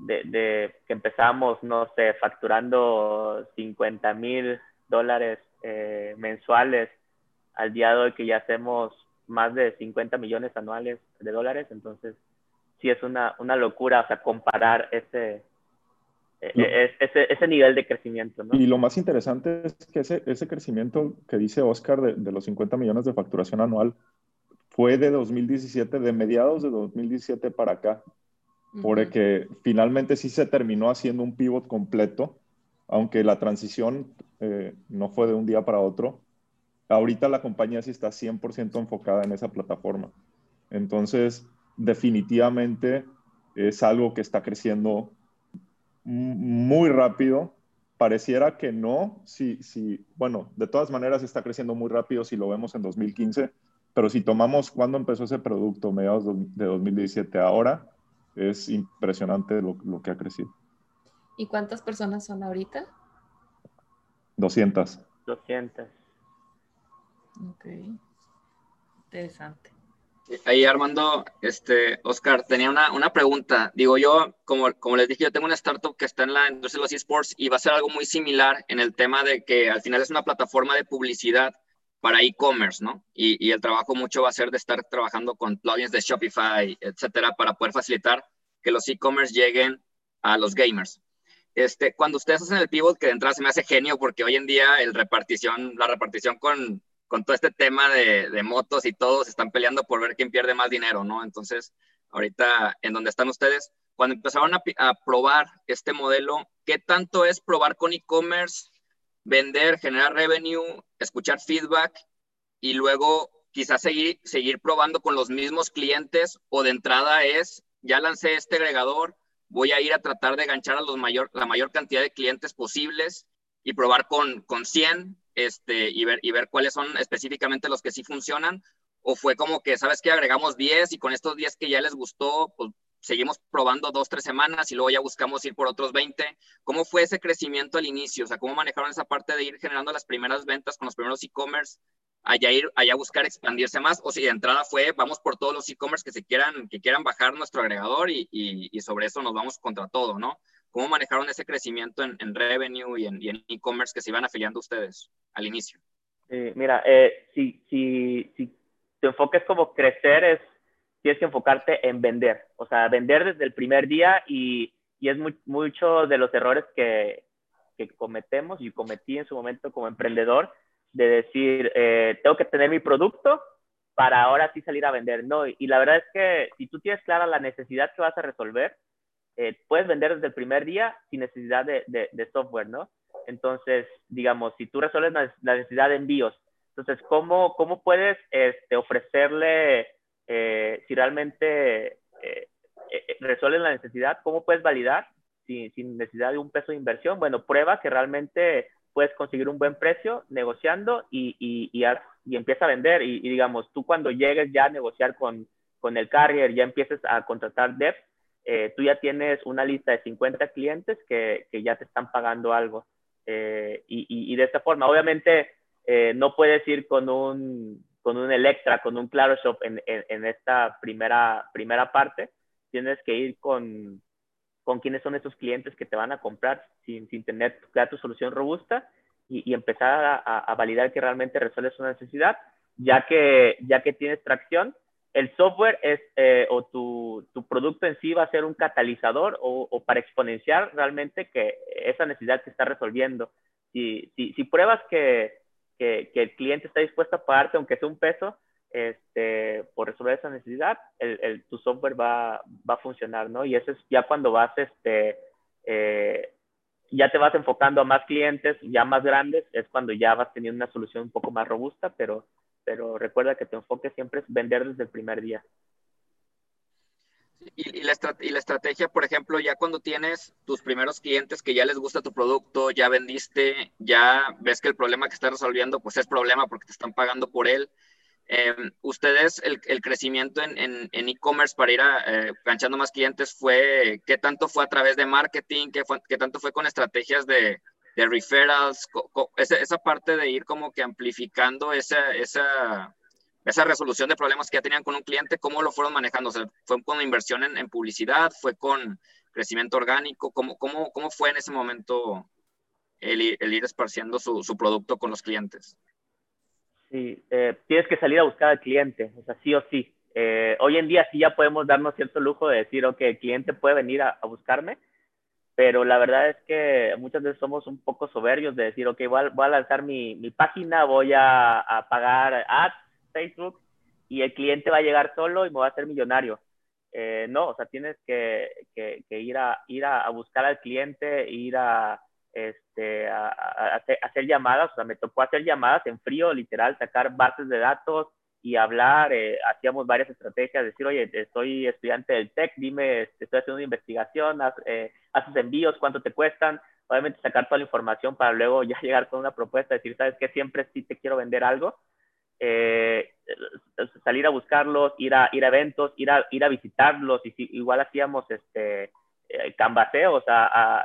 de, que empezamos, no sé, facturando 50 mil dólares eh, mensuales al día de hoy que ya hacemos más de 50 millones anuales de dólares, entonces sí es una, una locura, o sea, comparar ese, e, e, ese, ese, nivel de crecimiento. ¿no? Y lo más interesante es que ese, ese crecimiento que dice Oscar de, de, los 50 millones de facturación anual fue de 2017, de mediados de 2017 para acá. porque finalmente sí se terminó haciendo un pivot completo, aunque la transición eh, no fue de un día para otro. Ahorita la compañía sí está 100% enfocada en esa plataforma. Entonces, definitivamente es algo que está creciendo muy rápido. Pareciera que no, si, si, bueno, de todas maneras está creciendo muy rápido si lo vemos en 2015, pero si tomamos cuando empezó ese producto, mediados de 2017, ahora es impresionante lo, lo que ha crecido. ¿Y cuántas personas son ahorita? 200. 200. Ok. Interesante. Ahí Armando, este, Oscar, tenía una, una pregunta. Digo yo, como, como les dije, yo tengo una startup que está en la industria de los esports y va a ser algo muy similar en el tema de que al final es una plataforma de publicidad para e-commerce, ¿no? Y, y, el trabajo mucho va a ser de estar trabajando con plugins de Shopify, etcétera, para poder facilitar que los e-commerce lleguen a los gamers. Este, cuando ustedes hacen el pivot, que de entrada se me hace genio porque hoy en día el repartición, la repartición con, con todo este tema de, motos y todos están peleando por ver quién pierde más dinero, ¿no? Entonces, ahorita en donde están ustedes, cuando empezaron a, probar este modelo, ¿qué tanto es probar con e-commerce, vender, generar revenue, escuchar feedback y luego quizás seguir, seguir probando con los mismos clientes o de entrada es, ya lancé este agregador, voy a ir a tratar de ganchar a la mayor cantidad de clientes posibles y probar con, con 100 este, y, ver, y ver cuáles son específicamente los que sí funcionan. O fue como que, ¿sabes qué? Agregamos 10 y con estos 10 que ya les gustó, pues seguimos probando dos, tres semanas y luego ya buscamos ir por otros 20. ¿Cómo fue ese crecimiento al inicio? O sea, ¿cómo manejaron esa parte de ir generando las primeras ventas con los primeros e-commerce? Allá ir, allá buscar expandirse más, o si de entrada fue, vamos por todos los e-commerce que se quieran, que quieran bajar nuestro agregador y, y, y, sobre eso nos vamos contra todo, ¿no? ¿Cómo manejaron ese crecimiento en, en revenue y en e-commerce que se iban afiliando ustedes al inicio? Eh, mira, eh, si, si, si tu enfoque es como crecer, es, tienes que enfocarte en vender, o sea, vender desde el primer día y, y es muy, mucho de los errores que, que, cometemos y cometí en su momento como emprendedor, de decir, eh, tengo que tener mi producto para ahora sí salir a vender, ¿no? Y, y la verdad es que si tú tienes clara la necesidad que vas a resolver, eh, puedes vender desde el primer día sin necesidad de, software, ¿no? Entonces, digamos, si tú resuelves la, necesidad de envíos, entonces, ¿cómo, cómo puedes este, ofrecerle, eh, si realmente eh, eh, resuelven la necesidad, cómo puedes validar sin, sin, necesidad de un peso de inversión? Bueno, prueba que realmente puedes conseguir un buen precio negociando y, y, y, empieza a vender. Y, digamos, tú cuando llegues ya a negociar con, con el carrier, ya empieces a contratar devs, eh, tú ya tienes una lista de 50 clientes que, que ya te están pagando algo. Eh, y, y, y, de esta forma, obviamente, eh, no puedes ir con un, con un Electra, con un Claro Shop en, en, en, esta primera, primera parte. Tienes que ir con, con quiénes son esos clientes que te van a comprar sin, sin tener crear tu solución robusta y, y empezar a, a, validar que realmente resuelves una necesidad. Ya que, ya que tienes tracción, el software es, eh, o tu, tu, producto en sí va a ser un catalizador o, o, para exponenciar realmente que esa necesidad que está resolviendo. Si, si, si pruebas que, que, que, el cliente está dispuesto a pagarte, aunque sea un peso, este, por resolver esa necesidad, el, el, tu software va, va, a funcionar, ¿no? Y eso es ya cuando vas, este, eh, ya te vas enfocando a más clientes, ya más grandes, es cuando ya vas teniendo una solución un poco más robusta, pero pero recuerda que tu enfoque siempre es vender desde el primer día. Y, y, la y, la estrategia, por ejemplo, ya cuando tienes tus primeros clientes que ya les gusta tu producto, ya vendiste, ya ves que el problema que estás resolviendo, pues es problema porque te están pagando por él. Eh, ustedes, el, el, crecimiento en e-commerce e para ir a, eh, ganchando más clientes fue, ¿qué tanto fue a través de marketing? ¿Qué, fue, qué tanto fue con estrategias de, de referrals, esa, esa, parte de ir como que amplificando esa, esa, esa resolución de problemas que ya tenían con un cliente, ¿cómo lo fueron manejando? ¿Fue con inversión en, en, publicidad? ¿Fue con crecimiento orgánico? ¿Cómo, cómo, cómo fue en ese momento el, el ir esparciendo su, su, producto con los clientes? Sí, eh, tienes que salir a buscar al cliente, o sea, sí o sí. Eh, hoy en día sí ya podemos darnos cierto lujo de decir, ok, el cliente puede venir a, a buscarme, pero la verdad es que muchas veces somos un poco soberbios de decir, ok, voy a, voy a lanzar mi, mi, página, voy a, a, pagar ads, Facebook, y el cliente va a llegar solo y me va a hacer millonario. Eh, no, o sea, tienes que, que, ir, a, ir a, buscar al cliente, ir a, este, a, hacer, llamadas, o sea, me tocó hacer llamadas en frío, literal, sacar bases de datos y hablar, eh, hacíamos varias estrategias, decir, oye, soy estudiante del TEC, dime, estoy haciendo una investigación, eh, haces envíos, cuánto te cuestan, obviamente sacar toda la información para luego ya llegar con una propuesta, decir, sabes que siempre sí te quiero vender algo, eh, salir a buscarlos, ir a, ir a eventos, ir a, ir a visitarlos, y si, igual hacíamos este, eh, canvaseos, a,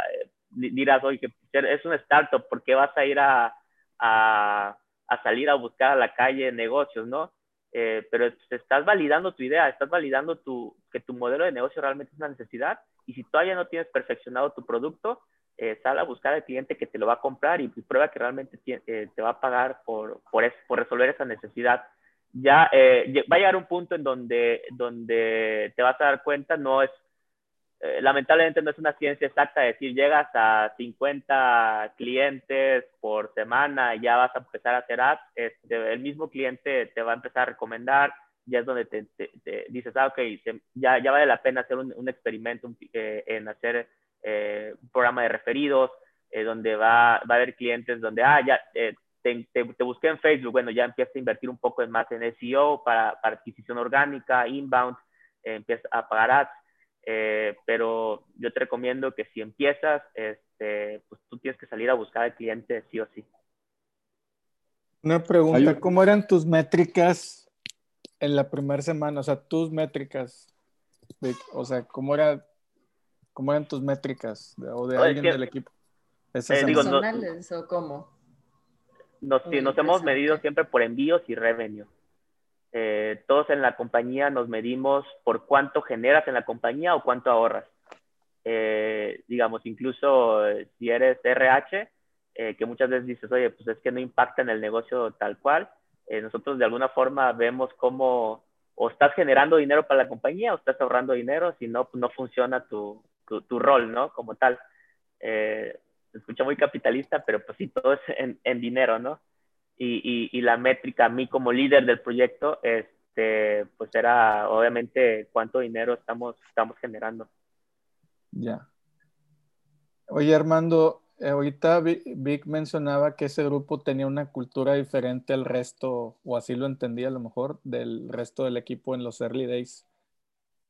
dirás, oye, que es un startup, ¿por qué vas a ir a, a, a salir a buscar a la calle negocios, no? Eh, pero estás validando tu idea, estás validando tu, que tu modelo de negocio realmente es una necesidad y si todavía no tienes perfeccionado tu producto, eh, sal a buscar al cliente que te lo va a comprar y prueba que realmente eh, te va a pagar por, por, por resolver esa necesidad. Ya eh, va a llegar un punto en donde, donde te vas a dar cuenta, no es, lamentablemente no es una ciencia exacta decir llegas a 50 clientes por semana ya vas a empezar a hacer ads, este, el mismo cliente te va a empezar a recomendar, ya es donde te, dices, ah, ok, ya, ya vale la pena hacer un, experimento en hacer eh, un programa de referidos, eh, donde va, va, a haber clientes donde, ah, ya eh, te, busqué en Facebook, bueno, ya empieza a invertir un poco más en SEO para, para adquisición orgánica, inbound, empieza a pagar ads. Pero yo te recomiendo que si empiezas, este, pues tú tienes que salir a buscar al cliente sí o sí. Una pregunta, ¿cómo eran tus métricas en la primera semana? O sea, tus métricas, o sea, ¿cómo era ¿Cómo eran tus métricas o de alguien del equipo? ¿Esas eh, ¿Personales o cómo? Nos, nos hemos medido siempre por envíos y revenue. Eh, todos en la compañía nos medimos por cuánto generas en la compañía o cuánto ahorras. Eh, digamos, incluso si eres RH, que muchas veces dices, oye, pues es que no impacta en el negocio tal cual, nosotros de alguna forma vemos cómo o estás generando dinero para la compañía o estás ahorrando dinero, si no, no funciona tu, tu, rol, ¿no? Como tal. Eh, se escucha muy capitalista, pero pues sí, todo es en, en dinero, ¿no? Y, y, y, la métrica a mí como líder del proyecto, este, pues era obviamente cuánto dinero estamos, estamos generando. Ya. Oye, Armando, eh, ahorita Vic mencionaba que ese grupo tenía una cultura diferente al resto, o así lo entendía a lo mejor, del resto del equipo en los early days.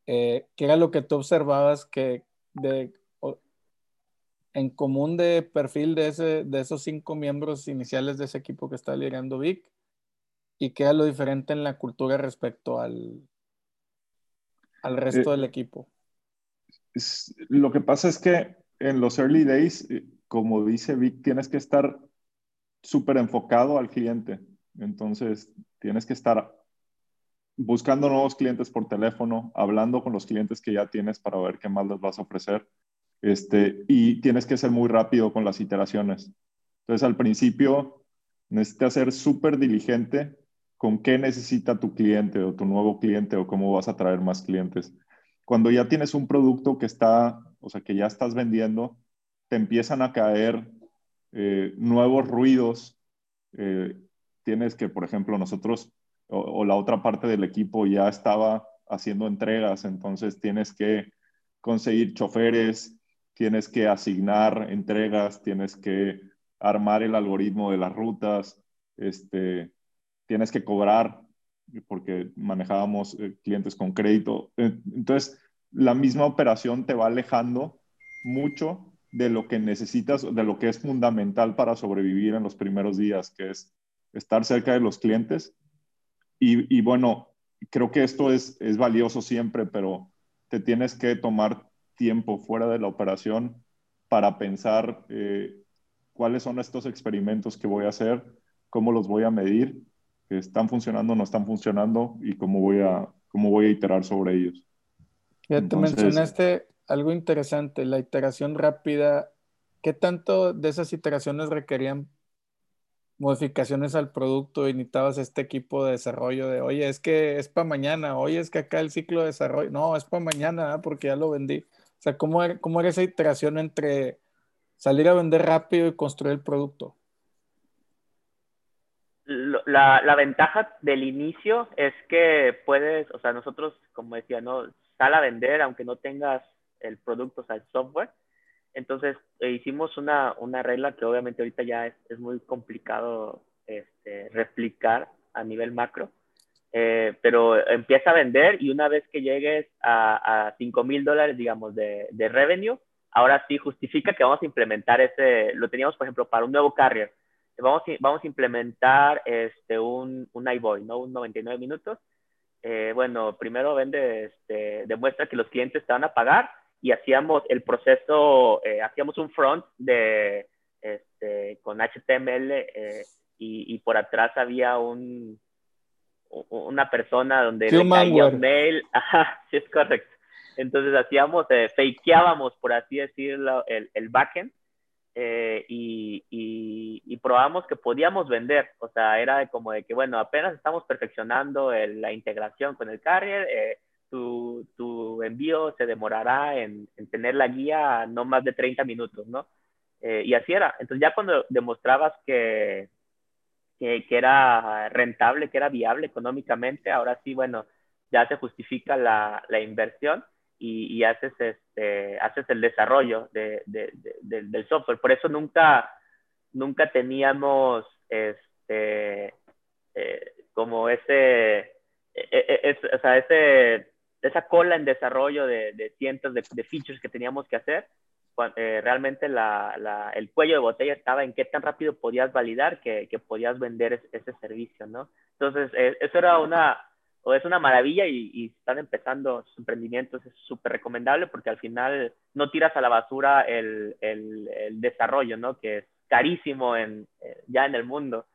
Eh, ¿Qué era lo que tú observabas que, de, en común de perfil de, ese, de esos cinco miembros iniciales de ese equipo que está liderando Vic y qué es lo diferente en la cultura respecto al, al resto del eh, equipo. lo que pasa es que en los early days, eh, como dice Vic, tienes que estar súper enfocado al cliente. Entonces, tienes que estar buscando nuevos clientes por teléfono, hablando con los clientes que ya tienes para ver qué más les vas a ofrecer. Este, y tienes que ser muy rápido con las iteraciones. Entonces, al principio, necesitas ser súper diligente con qué necesita tu cliente o tu nuevo cliente o cómo vas a traer más clientes. Cuando ya tienes un producto que está, o sea, que ya estás vendiendo, te empiezan a caer eh, nuevos ruidos. Eh, tienes que, por ejemplo, nosotros o, la otra parte del equipo ya estaba haciendo entregas, entonces tienes que conseguir choferes, tienes que asignar entregas, tienes que armar el algoritmo de las rutas, este, tienes que cobrar porque manejábamos eh, clientes con crédito. Entonces, la misma operación te va alejando mucho de lo que necesitas, de lo que es fundamental para sobrevivir en los primeros días, que es estar cerca de los clientes y, bueno, creo que esto es, es valioso siempre, pero te tienes que tomar tiempo fuera de la operación para pensar eh, cuáles son estos experimentos que voy a hacer, cómo los voy a medir, que están funcionando o no están funcionando y cómo voy a, cómo voy a iterar sobre ellos. Ya te mencionaste algo interesante, la iteración rápida. ¿Qué tanto de esas iteraciones requerían modificaciones al producto y necesitabas este equipo de desarrollo de, oye, es que es para mañana, oye, es que acá el ciclo de desarrollo, no, es para mañana, ¿ah? porque ya lo vendí. O sea, ¿cómo era, ¿cómo era esa iteración entre salir a vender rápido y construir el producto? La, ventaja del inicio es que puedes, o sea, nosotros, como decía, ¿no? sal a vender aunque no tengas el producto, o sea, el software. Entonces eh, hicimos una, una, regla que obviamente ahorita ya es, es muy complicado este, replicar a nivel macro, eh, pero empieza a vender y una vez que llegues a, a 5 mil dólares, digamos, de, de, revenue, ahora sí justifica que vamos a implementar ese, lo teníamos, por ejemplo, para un nuevo carrier. Vamos, vamos a implementar este, un, un iBoy, ¿no? Un 99 minutos. Eh, bueno, primero vende, este, demuestra que los clientes te van a pagar y hacíamos el proceso, eh, hacíamos un front de, este, con HTML eh, y, y, por atrás había un, una persona donde le caía un mail. Ajá, sí es correcto. Entonces hacíamos, eh, fakeábamos, por así decirlo, el, el backend eh, y, y, y, probamos que podíamos vender. O sea, era como de que, bueno, apenas estamos perfeccionando el, la integración con el carrier, eh, tu, tu, envío se demorará en, en, tener la guía no más de 30 minutos, ¿no? Eh, y así era. Entonces ya cuando demostrabas que, que, que, era rentable, que era viable económicamente, ahora sí, bueno, ya se justifica la, la inversión y, haces, este, haces el desarrollo de, de, de, del software. Por eso nunca, nunca teníamos este, eh, como ese, e, e, es, o sea, ese, esa cola en desarrollo de, cientos de, features que teníamos que hacer. Eh, realmente la, la, el cuello de botella estaba en qué tan rápido podías validar que, que podías vender ese, ese servicio, ¿no? Entonces, eh, eso era una, o es una maravilla y, y están empezando sus emprendimientos, es súper recomendable porque al final no tiras a la basura el, el, el desarrollo, ¿no? Que es carísimo en, eh, ya en el mundo.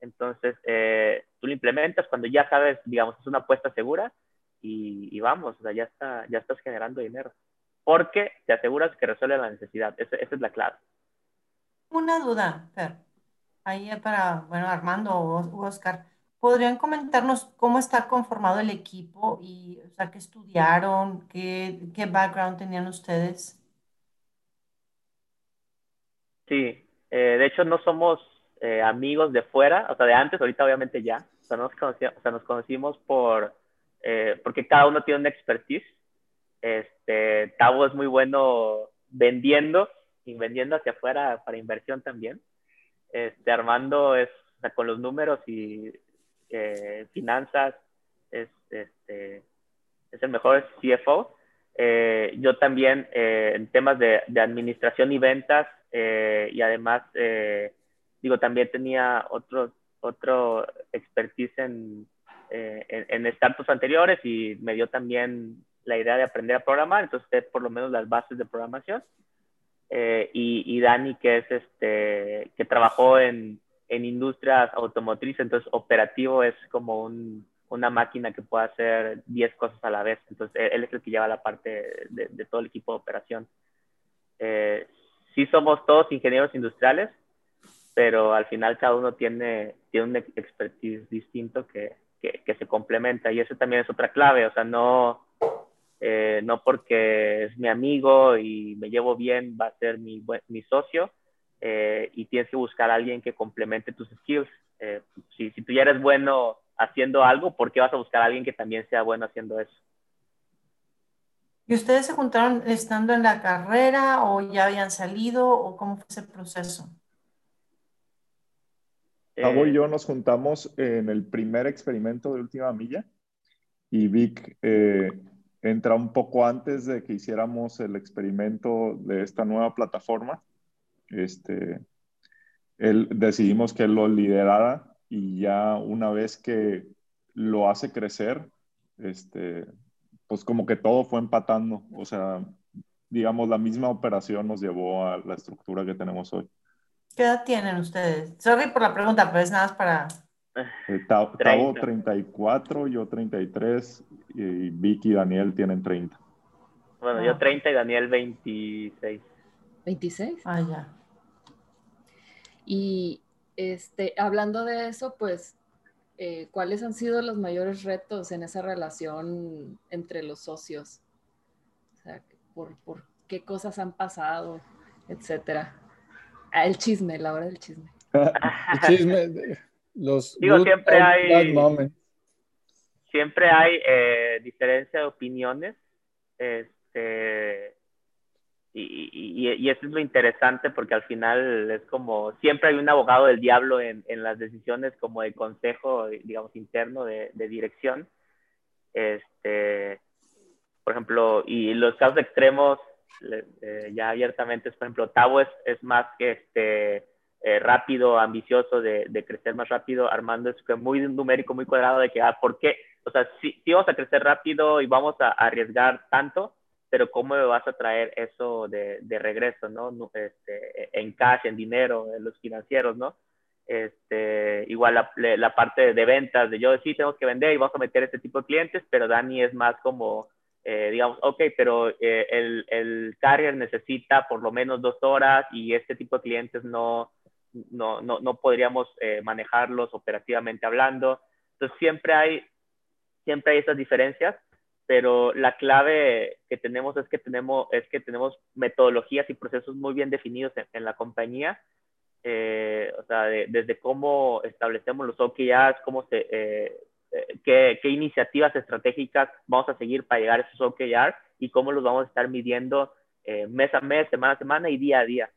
Entonces, eh, tú lo implementas cuando ya sabes, digamos, es una apuesta segura y, y vamos, o sea, ya, está, ya estás generando dinero. Porque te aseguras que resuelve la necesidad. Esa, esa es la clave. Una duda, Fer. Ahí para, bueno, Armando o Oscar. ¿Podrían comentarnos cómo está conformado el equipo y, o sea, qué estudiaron, qué, qué background tenían ustedes? Sí, eh, de hecho no somos eh, amigos de fuera, o sea, de antes, ahorita obviamente ya, o sea, nos, conocíamos, o sea, nos conocimos por, eh, porque cada uno tiene una expertise. Este, Tavo es muy bueno vendiendo y vendiendo hacia afuera para inversión también. Este, Armando es con los números y eh, finanzas, es, este, es el mejor CFO. Eh, yo también eh, en temas de, administración y ventas y además, digo, también tenía otro, otro expertise en, en, en startups anteriores y me dio también la idea de aprender a programar, entonces por lo menos las bases de programación. y, y Dani, que es este, que trabajó en, en industrias automotrices, entonces operativo es como un, una máquina que puede hacer 10 cosas a la vez. Entonces, él es el que lleva la parte de, de todo el equipo de operación. Eh, sí somos todos ingenieros industriales, pero al final cada uno tiene, tiene un expertise distinto que, que, que se complementa y eso también es otra clave, o sea, no, eh, no porque es mi amigo y me llevo bien va a ser mi, mi socio, eh, y tienes que buscar a alguien que complemente tus skills. Eh, si, si tú ya eres bueno haciendo algo, ¿por qué vas a buscar a alguien que también sea bueno haciendo eso? ¿Y ustedes se juntaron estando en la carrera o ya habían salido o cómo fue ese proceso? Gabo y yo nos juntamos en el primer experimento de Última Milla y Vic eh, entra un poco antes de que hiciéramos el experimento de esta nueva plataforma este, él, decidimos que él lo liderara y ya una vez que lo hace crecer, este, pues como que todo fue empatando, o sea, digamos, la misma operación nos llevó a la estructura que tenemos hoy. ¿Qué edad tienen ustedes? Sorry por la pregunta, pero es nada más para... Eh, Tavo 34, yo 33 y Vicky y Daniel tienen 30. Bueno, yo 30 y Daniel 26. ¿26? Ah, ya. Y este, hablando de eso, pues, eh, ¿cuáles han sido los mayores retos en esa relación entre los socios? O sea, ¿por, por qué cosas han pasado, etcétera? Ah, el chisme, la hora del chisme. el chisme, los Digo, siempre hay, siempre hay eh, diferencia de opiniones Este, y, y, y, eso es lo interesante porque al final es como, siempre hay un abogado del diablo en, en las decisiones como de consejo, digamos, interno de, de dirección. Este, por ejemplo, y los casos extremos, eh, ya abiertamente, por ejemplo, Tavo es, es más que este, eh, rápido, ambicioso de, de, crecer más rápido, Armando es muy numérico, muy cuadrado de que, ah, ¿por qué? O sea, si sí vamos a crecer rápido y vamos a arriesgar tanto, pero ¿cómo me vas a traer eso de, de regreso, no? Este, en cash, en dinero, en los financieros, ¿no? Este, igual la, la, parte de ventas, de yo sí tengo que vender y vamos a meter este tipo de clientes, pero Dani es más como, eh, digamos, ok, pero eh, el, el, carrier necesita por lo menos dos horas y este tipo de clientes no, no, no, no podríamos eh, manejarlos operativamente hablando. Entonces siempre hay, siempre hay esas diferencias pero la clave que tenemos es que tenemos, es que tenemos metodologías y procesos muy bien definidos en, la compañía, eh, o sea, desde cómo establecemos los OKRs, cómo se, eh, eh, qué, qué, iniciativas estratégicas vamos a seguir para llegar a esos OKRs y cómo los vamos a estar midiendo mes a mes, semana a semana y día a día.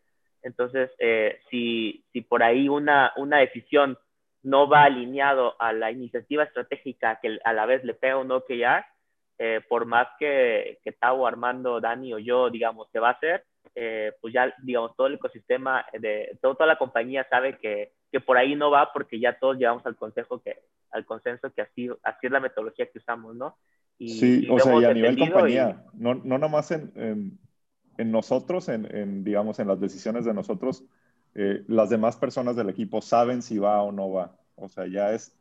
Entonces, si, si por ahí una, una decisión no va alineado a la iniciativa estratégica que a la vez le pega un OKR, eh, por más que, que Tavo, Armando, Dani o yo, digamos, se va a hacer, eh, pues ya, digamos, todo el ecosistema, de toda la compañía sabe que, que, por ahí no va porque ya todos llevamos al consejo que, al consenso que así, así es la metodología que usamos, ¿no? Y, sí, o sea, y a nivel compañía, no, no nomás en, en, en nosotros, en, en, digamos, en las decisiones de nosotros, eh, las demás personas del equipo saben si va o no va. O sea, ya es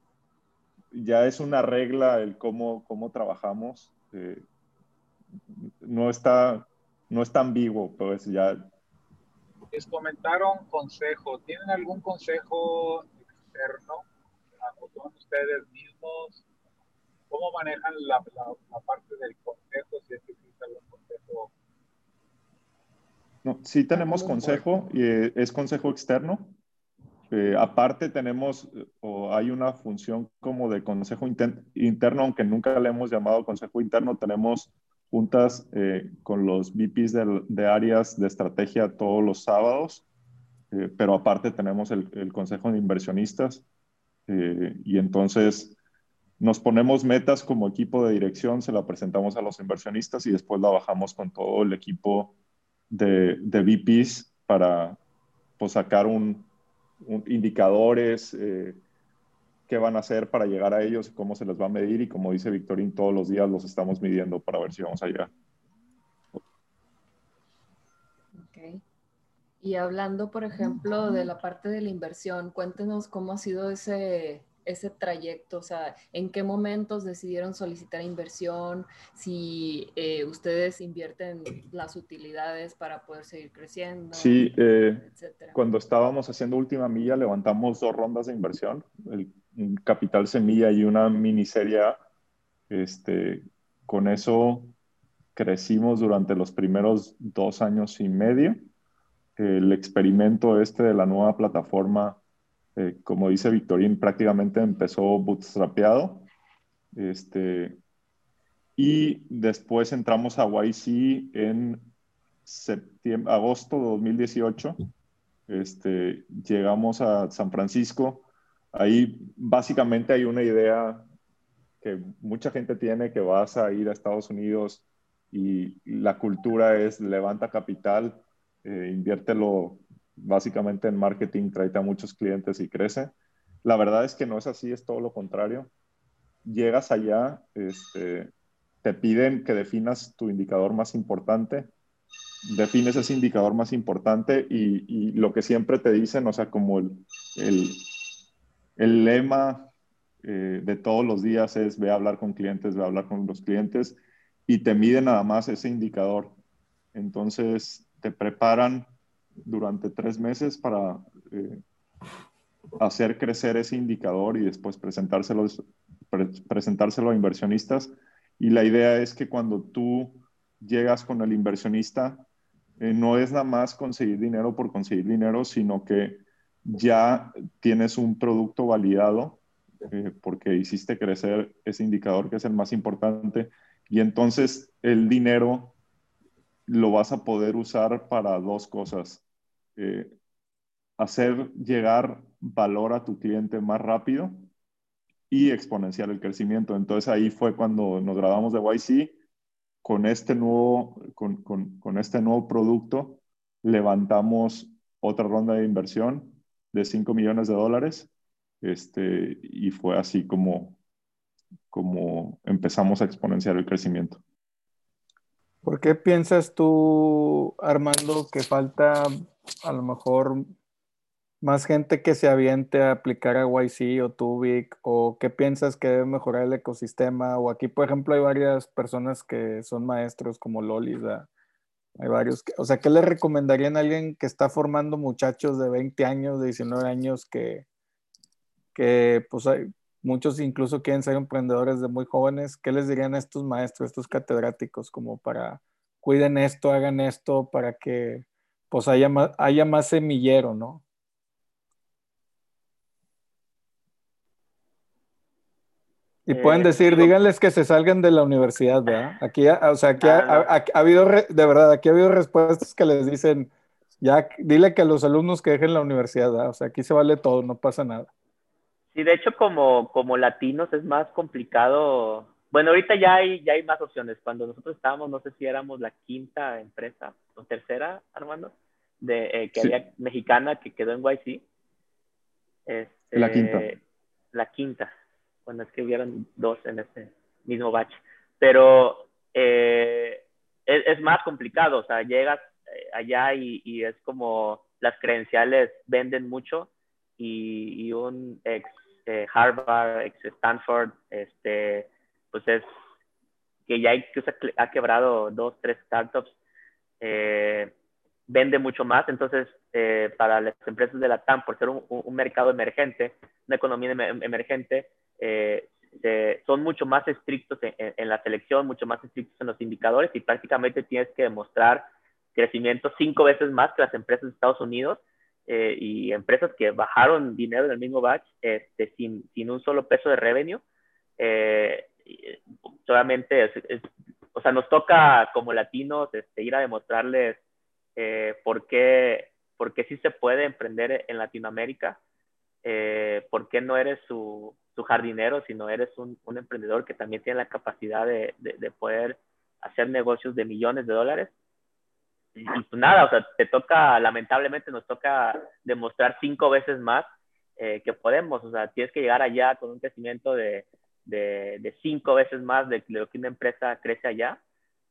ya es una regla el cómo, cómo trabajamos. Eh, no, está, no está ambiguo, pues ya. Les comentaron consejo. ¿Tienen algún consejo externo? ¿Son ustedes mismos? ¿Cómo manejan la, la, parte del consejo? Si es que existe algún consejo. No, sí tenemos consejo y eh, es consejo externo. Eh, aparte tenemos, o hay una función como de consejo interno, aunque nunca le hemos llamado consejo interno, tenemos juntas eh, con los VPs de, áreas de estrategia todos los sábados, eh, pero aparte tenemos el, el, consejo de inversionistas y entonces nos ponemos metas como equipo de dirección, se la presentamos a los inversionistas y después la bajamos con todo el equipo de, de VPs para pues, sacar un, indicadores, eh, qué van a hacer para llegar a ellos, cómo se les va a medir y como dice Victorín, todos los días los estamos midiendo para ver si vamos a llegar. Y hablando, por ejemplo, de la parte de la inversión, cuéntenos cómo ha sido ese, ese trayecto, o sea, en qué momentos decidieron solicitar inversión, si eh, ustedes invierten las utilidades para poder seguir creciendo. Sí, eh, cuando estábamos haciendo última milla levantamos dos rondas de inversión, el, capital semilla y una miniserie Este, con eso crecimos durante los primeros dos años y medio. El experimento este de la nueva plataforma eh, como dice Victorín, prácticamente empezó bootstrapeado. Este, y después entramos a YC en septiembre, agosto de 2018. Este, llegamos a San Francisco. Ahí básicamente hay una idea que mucha gente tiene que vas a ir a Estados Unidos y la cultura es levanta capital, eh, inviértelo básicamente en marketing trae a muchos clientes y crece. La verdad es que no es así, es todo lo contrario. Llegas allá, este, te piden que definas tu indicador más importante, defines ese indicador más importante y, lo que siempre te dicen, o sea, como el, el, lema eh, de todos los días es ve a hablar con clientes, ve a hablar con los clientes y te miden nada más ese indicador. Entonces te preparan durante tres meses para eh, hacer crecer ese indicador y después presentárselo, presentárselo a inversionistas. Y la idea es que cuando tú llegas con el inversionista, eh, no es nada más conseguir dinero por conseguir dinero, sino que ya tienes un producto validado eh, porque hiciste crecer ese indicador que es el más importante Y entonces el dinero lo vas a poder usar para dos cosas. Eh, hacer llegar valor a tu cliente más rápido y exponenciar el crecimiento. Entonces ahí fue cuando nos graduamos de YC con este nuevo, con, con, con este nuevo producto levantamos otra ronda de inversión de 5 millones de dólares este, y fue así como, como empezamos a exponenciar el crecimiento. ¿Por qué piensas tú, Armando, que falta a lo mejor más gente que se aviente a aplicar a YC o Tubic? ¿O qué piensas que debe mejorar el ecosistema? O aquí, por ejemplo, hay varias personas que son maestros como Lolis, hay varios. o sea, ¿qué le recomendarían a alguien que está formando muchachos de 20 años, de 19 años, que, que pues hay, muchos incluso quieren ser emprendedores de muy jóvenes? ¿Qué les dirían a estos maestros, estos catedráticos, como para cuiden esto, hagan esto, para que pues haya más, haya más semillero, ¿no? Y pueden eh, decir, díganles que se salgan de la universidad, ¿verdad? Aquí, o sea, aquí ha, ha, habido, de verdad, aquí ha habido respuestas que les dicen, ya, dile que a los alumnos que dejen la universidad, ¿verdad? O sea, aquí se vale todo, no pasa nada. Sí, de hecho, como, como latinos es más complicado. Bueno, ahorita ya hay, ya hay más opciones. Cuando nosotros estábamos, no sé si éramos la quinta empresa o tercera, Armando, de, eh, que había mexicana que quedó en YC. Este, la quinta. La quinta cuando escribieron dos en ese mismo batch. Pero eh, es, más complicado, o sea, llegas eh, allá y, es como las credenciales venden mucho y, un ex eh, Harvard, ex Stanford, este, pues es que ya hay, ha quebrado dos, tres startups, vende mucho más. Entonces, para las empresas de la TAM, por ser un, mercado emergente, una economía emergente, eh, son mucho más estrictos en, la selección, mucho más estrictos en los indicadores y prácticamente tienes que demostrar crecimiento cinco veces más que las empresas de Estados Unidos eh, y empresas que bajaron dinero en el mismo batch este, sin, sin un solo peso de revenue. Eh, solamente, o sea, nos toca como latinos este, ir a demostrarles por, qué, por qué sí se puede emprender en Latinoamérica, por qué no eres su, su jardinero, sino eres un, un, emprendedor que también tiene la capacidad de, de, poder hacer negocios de millones de dólares. Y, pues nada, o sea, te toca, lamentablemente nos toca demostrar cinco veces más eh, que podemos, o sea, tienes que llegar allá con un crecimiento de, de, de cinco veces más de, lo que una empresa crece allá.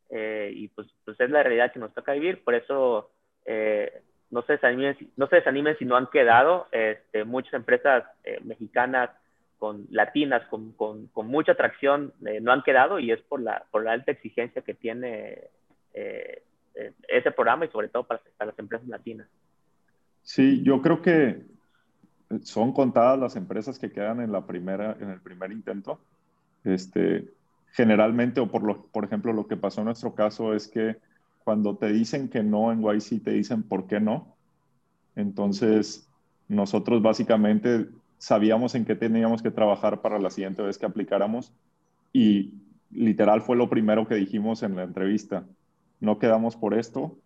Eh, y pues, pues es la realidad que nos toca vivir, por eso eh, no, se desanimen, no se desanimen si no han quedado. Este, muchas empresas mexicanas con latinas, con, con, con mucha atracción, eh, no han quedado y es por la, por la alta exigencia que tiene eh, eh, ese programa y sobre todo para, para, las empresas latinas. Sí, yo creo que son contadas las empresas que quedan en, la primera, en el primer intento. Este, generalmente, o por, lo, por ejemplo, lo que pasó en nuestro caso es que cuando te dicen que no en YC, te dicen por qué no. Entonces, nosotros básicamente sabíamos en qué teníamos que trabajar para la siguiente vez que aplicáramos y literal fue lo primero que dijimos en la entrevista. No quedamos por esto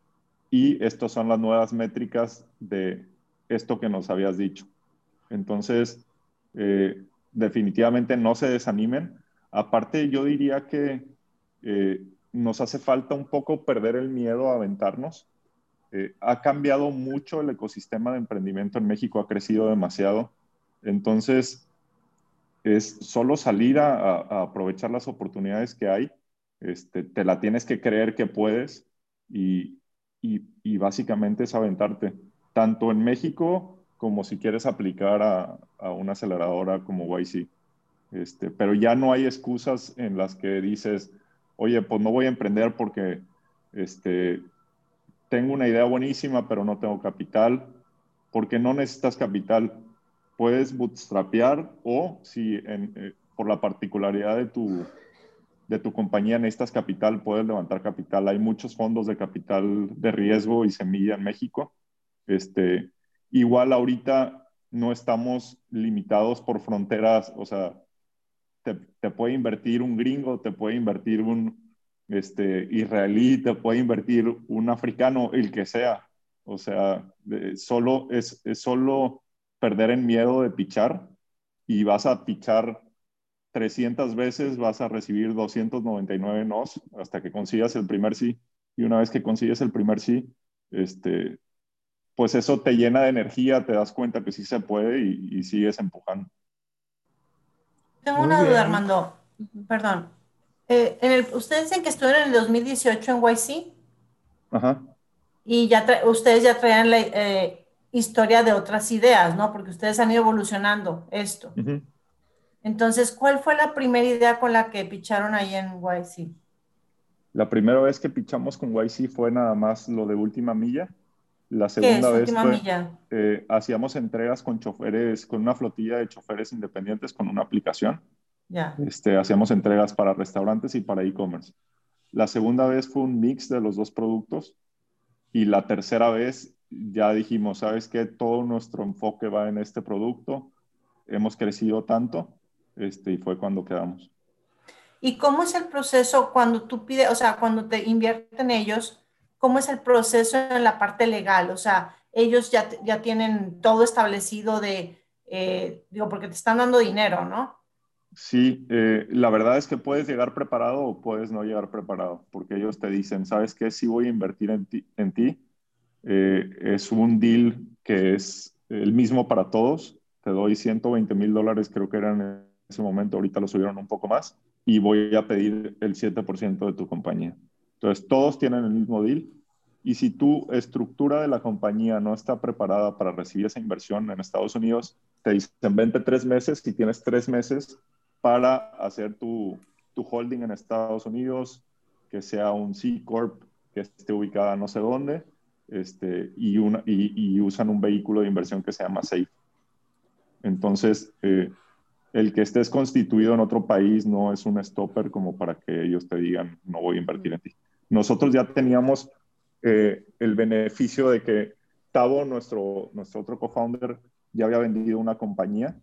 y estas son las nuevas métricas de esto que nos habías dicho. Entonces, eh, definitivamente no se desanimen. Aparte, yo diría que eh, nos hace falta un poco perder el miedo a aventarnos. Eh, ha cambiado mucho el ecosistema de emprendimiento en México, ha crecido demasiado. Entonces, es solo salir a, aprovechar las oportunidades que hay. Este, te la tienes que creer que puedes y, básicamente es aventarte, tanto en México como si quieres aplicar a, a una aceleradora como YC. Este, pero ya no hay excusas en las que dices, oye, pues no voy a emprender porque este, tengo una idea buenísima, pero no tengo capital, porque no necesitas capital puedes bootstrapear o si eh, por la particularidad de tu, de tu compañía necesitas capital, puedes levantar capital. Hay muchos fondos de capital de riesgo y semilla en México. Este, igual ahorita no estamos limitados por fronteras, o sea, te, puede invertir un gringo, te puede invertir un, este, israelí, te puede invertir un africano, el que sea. O sea, solo es, es solo perder el miedo de pichar y vas a pichar 300 veces, vas a recibir 299 nos hasta que consigas el primer sí. Y una vez que consigues el primer sí, este, pues eso te llena de energía, te das cuenta que sí se puede y, sigues empujando. Tengo una duda, Armando. Perdón. Eh, en el, ustedes dicen que estuvieron en el 2018 en YC. Ajá. Y ya ustedes ya traían la eh, historia de otras ideas, ¿no? Porque ustedes han ido evolucionando esto. Entonces, ¿cuál fue la primera idea con la que picharon ahí en YC? La primera vez que pichamos con YC fue nada más lo de última milla. La segunda vez fue, eh, hacíamos entregas con choferes, con una flotilla de choferes independientes con una aplicación. Ya. Este, hacíamos entregas para restaurantes y para e-commerce. La segunda vez fue un mix de los dos productos. Y la tercera vez ya dijimos, ¿sabes qué? Todo nuestro enfoque va en este producto. Hemos crecido tanto este, y fue cuando quedamos. ¿Y cómo es el proceso cuando tú pides, o sea, cuando te invierten ellos, cómo es el proceso en la parte legal? O sea, ellos ya, ya tienen todo establecido de, eh, digo, porque te están dando dinero, ¿no? Sí, eh, la verdad es que puedes llegar preparado o puedes no llegar preparado, porque ellos te dicen, ¿sabes qué? Si voy a invertir en ti, en ti eh, es un deal que es el mismo para todos, te doy 120 mil dólares, creo que eran en ese momento, ahorita lo subieron un poco más, y voy a pedir el 7% de tu compañía. Entonces, todos tienen el mismo deal. Y si tu estructura de la compañía no está preparada para recibir esa inversión en Estados Unidos, te dicen, vente tres meses y tienes tres meses para hacer tu, tu holding en Estados Unidos, que sea un C Corp que esté ubicada no sé dónde, este, y, una, y, usan un vehículo de inversión que se llama SAFE. Entonces, eh, el que estés constituido en otro país no es un stopper como para que ellos te digan, no voy a invertir en ti. Nosotros ya teníamos eh, el beneficio de que Tavo, nuestro, nuestro otro co-founder, ya había vendido una compañía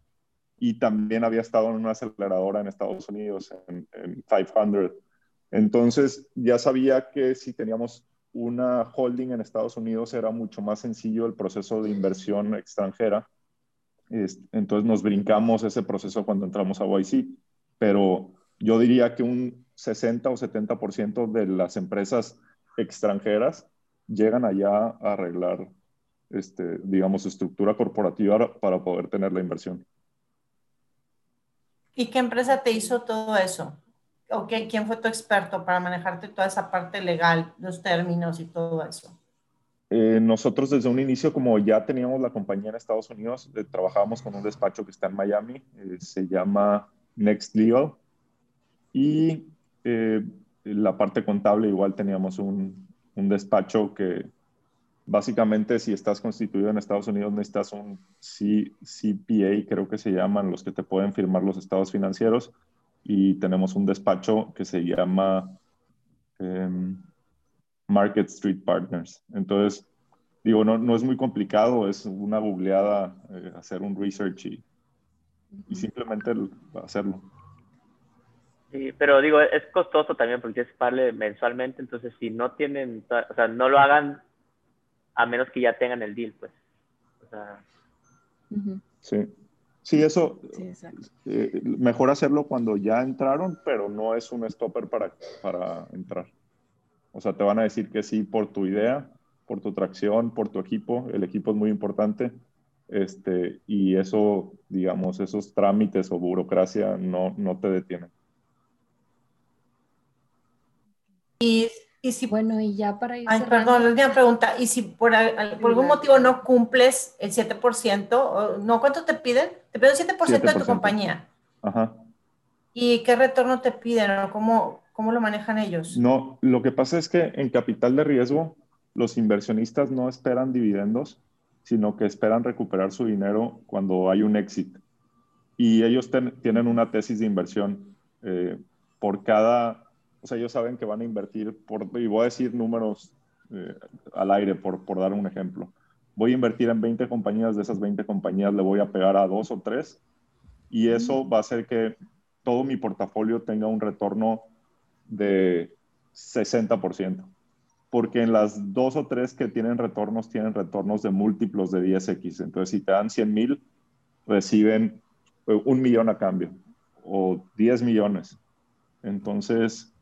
y también había estado en una aceleradora en Estados Unidos, en, en 500. Entonces ya sabía que si teníamos una holding en Estados Unidos era mucho más sencillo el proceso de inversión extranjera entonces nos brincamos ese proceso cuando entramos a YC, pero yo diría que un 60 o 70% de las empresas extranjeras llegan allá a arreglar, este, digamos, estructura corporativa para poder tener la inversión. ¿Y qué empresa te hizo todo eso? ¿O quién fue tu experto para manejarte toda esa parte legal, los términos y todo eso? Eh, nosotros desde un inicio, como ya teníamos la compañía en Estados Unidos, eh, trabajábamos con un despacho que está en Miami, eh, se llama Next Legal, y la parte contable igual teníamos un, un, despacho que básicamente si estás constituido en Estados Unidos necesitas un C CPA, creo que se llaman los que te pueden firmar los estados financieros, y tenemos un despacho que se llama... Em, Market Street Partners. Entonces, digo, no, no es muy complicado, es una googleada, eh, hacer un research y, y simplemente hacerlo. Sí, pero digo, es costoso también porque es pagarle mensualmente, entonces si no tienen, o sea, no lo hagan a menos que ya tengan el deal, pues. O sea... Sí. Sí, eso, eh, mejor hacerlo cuando ya entraron, pero no es un stopper para, para entrar. O sea, te van a decir que sí por tu idea, por tu tracción, por tu equipo. El equipo es muy importante. Este, y eso, digamos, esos trámites o burocracia no, no te detienen. Y, y si, bueno, y ya para ir. Ay, perdón, la última pregunta. Y si por, por, algún motivo no cumples el 7%, no, ¿cuánto te piden? Te piden el 7%, de tu compañía. Ajá. ¿Y qué retorno te piden? ¿O cómo, ¿Cómo lo manejan ellos? No, lo que pasa es que en capital de riesgo los inversionistas no esperan dividendos, sino que esperan recuperar su dinero cuando hay un exit. Y ellos tienen una tesis de inversión eh, por cada, o sea, ellos saben que van a invertir, por, y voy a decir números eh, al aire por, por dar un ejemplo. Voy a invertir en 20 compañías, de esas 20 compañías le voy a pegar a dos o tres, y eso va a hacer que todo mi portafolio tenga un retorno de 60%, porque en las dos o tres que tienen retornos, tienen retornos de múltiplos de 10x. Entonces, si te dan 100 mil, reciben eh, un millón a cambio o 10 millones. Entonces,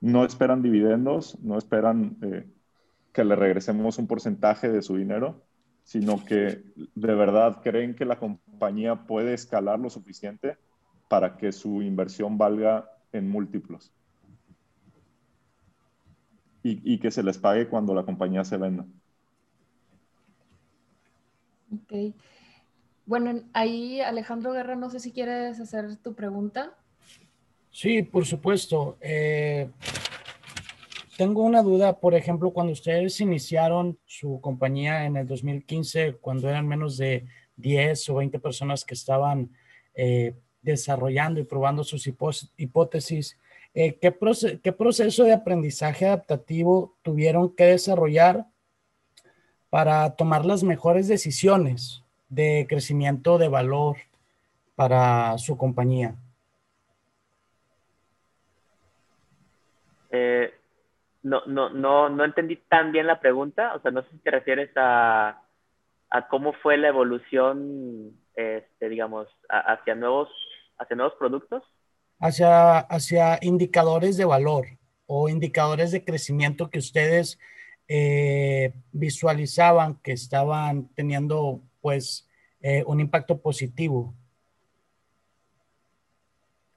no esperan dividendos, no esperan eh, que le regresemos un porcentaje de su dinero, sino que de verdad creen que la compañía puede escalar lo suficiente para que su inversión valga en múltiplos y, que se les pague cuando la compañía se venda. Ok. Bueno, ahí Alejandro Guerra, no sé si quieres hacer tu pregunta. Sí, por supuesto. Eh, tengo una duda, por ejemplo, cuando ustedes iniciaron su compañía en el 2015, cuando eran menos de 10 o 20 personas que estaban eh, desarrollando y probando sus hipótesis, eh, ¿qué, ¿qué, proceso de aprendizaje adaptativo tuvieron que desarrollar para tomar las mejores decisiones de crecimiento de valor para su compañía? Eh, no, no, no, no entendí tan bien la pregunta. O sea, no sé si te refieres a, cómo fue la evolución, este, digamos, hacia nuevos, hacia nuevos productos. Hacia, hacia indicadores de valor o indicadores de crecimiento que ustedes eh, visualizaban que estaban teniendo, pues, eh, un impacto positivo.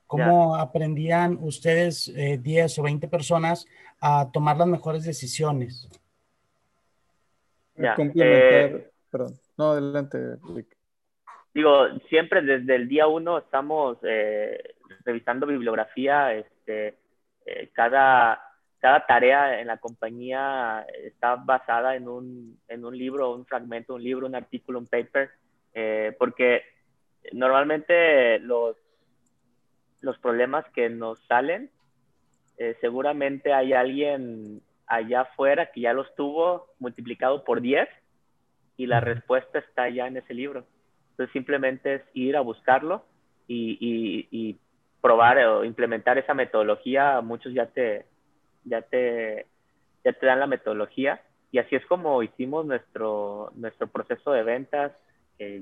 ¿Cómo aprendían ustedes, 10 eh, o 20 personas, a tomar las mejores decisiones? Ya, complementar, eh, perdón, no, adelante, Digo, siempre desde el día uno estamos eh, revisando bibliografía, este, cada, cada tarea en la compañía está basada en un, en un libro, un fragmento, un libro, un artículo, un paper, porque normalmente los los problemas que nos salen, eh, seguramente hay alguien allá afuera que ya los tuvo multiplicado por 10 y la respuesta está ya en ese libro. Entonces simplemente es ir a buscarlo y, probar o implementar esa metodología. Muchos ya te, ya te, ya te dan la metodología y así es como hicimos nuestro, nuestro proceso de ventas.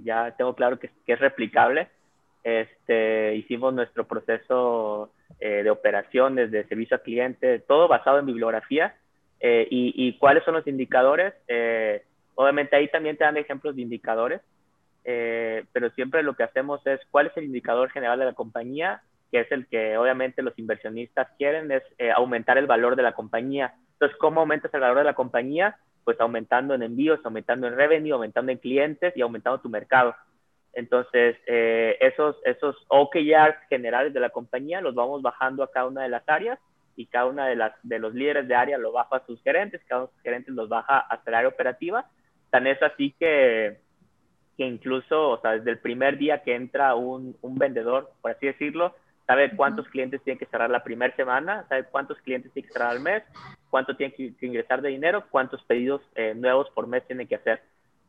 ya tengo claro que, que es replicable este, hicimos nuestro proceso eh, de operaciones, de servicio al cliente, todo basado en bibliografía. Eh, y, cuáles son los indicadores? Eh, obviamente ahí también te dan ejemplos de indicadores, pero siempre lo que hacemos es cuál es el indicador general de la compañía, que es el que obviamente los inversionistas quieren, es aumentar el valor de la compañía. Entonces, ¿cómo aumentas el valor de la compañía? Pues aumentando en envíos, aumentando en revenue, aumentando en clientes y aumentando tu mercado. Entonces, eh, esos, esos OKRs generales de la compañía los vamos bajando a cada una de las áreas y cada una de, las, de los líderes de área lo baja a sus gerentes, cada uno de sus gerentes los baja hasta el área operativa. Tan es así que, que incluso, o sea, desde el primer día que entra un, un vendedor, por así decirlo, sabe cuántos clientes tiene que cerrar la primera semana, sabe cuántos clientes tiene que cerrar al mes, cuánto tiene que, ingresar de dinero, cuántos pedidos eh, nuevos por mes tiene que hacer.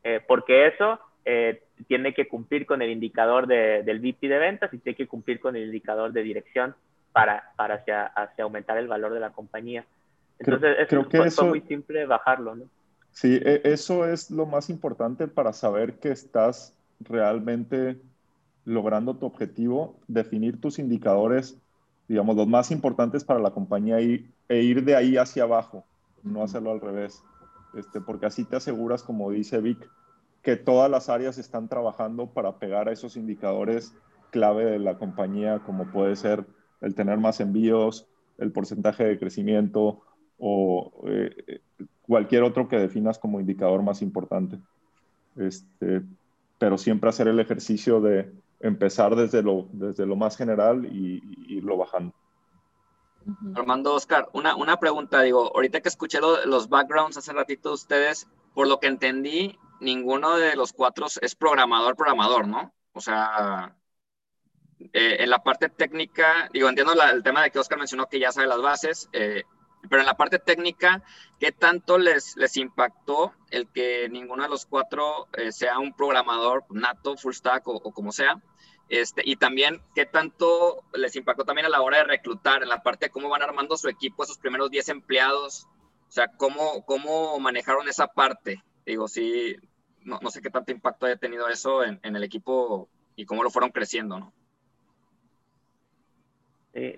Eh, porque eso eh, tiene que cumplir con el indicador de, del VP de ventas y tiene que cumplir con el indicador de dirección para, para hacia, hacia aumentar el valor de la compañía. Entonces, creo, que es muy simple bajarlo, ¿no? Sí, e, eso es lo más importante para saber que estás realmente logrando tu objetivo, definir tus indicadores, digamos, los más importantes para la compañía y, e ir de ahí hacia abajo, no hacerlo al revés, este, porque así te aseguras, como dice Vic, que todas las áreas están trabajando para pegar a esos indicadores clave de la compañía, como puede ser el tener más envíos, el porcentaje de crecimiento o eh, cualquier otro que definas como indicador más importante. Este, pero siempre hacer el ejercicio de empezar desde lo, desde lo más general y, irlo bajando. Armando Oscar, una, una pregunta, digo, ahorita que escuché los backgrounds hace ratito de ustedes, por lo que entendí, ninguno de los cuatro es programador, programador, ¿no? O sea, eh, en la parte técnica, digo, entiendo el tema de que Oscar mencionó que ya sabe las bases, eh, pero en la parte técnica, ¿qué tanto les, les impactó el que ninguno de los cuatro eh, sea un programador nato, full stack o, como sea? Este, y también, ¿qué tanto les impactó también a la hora de reclutar, en la parte de cómo van armando su equipo, esos primeros 10 empleados? O sea, ¿cómo, cómo manejaron esa parte? Digo, sí, no, no sé qué tanto impacto haya tenido eso en, en el equipo y cómo lo fueron creciendo, ¿no?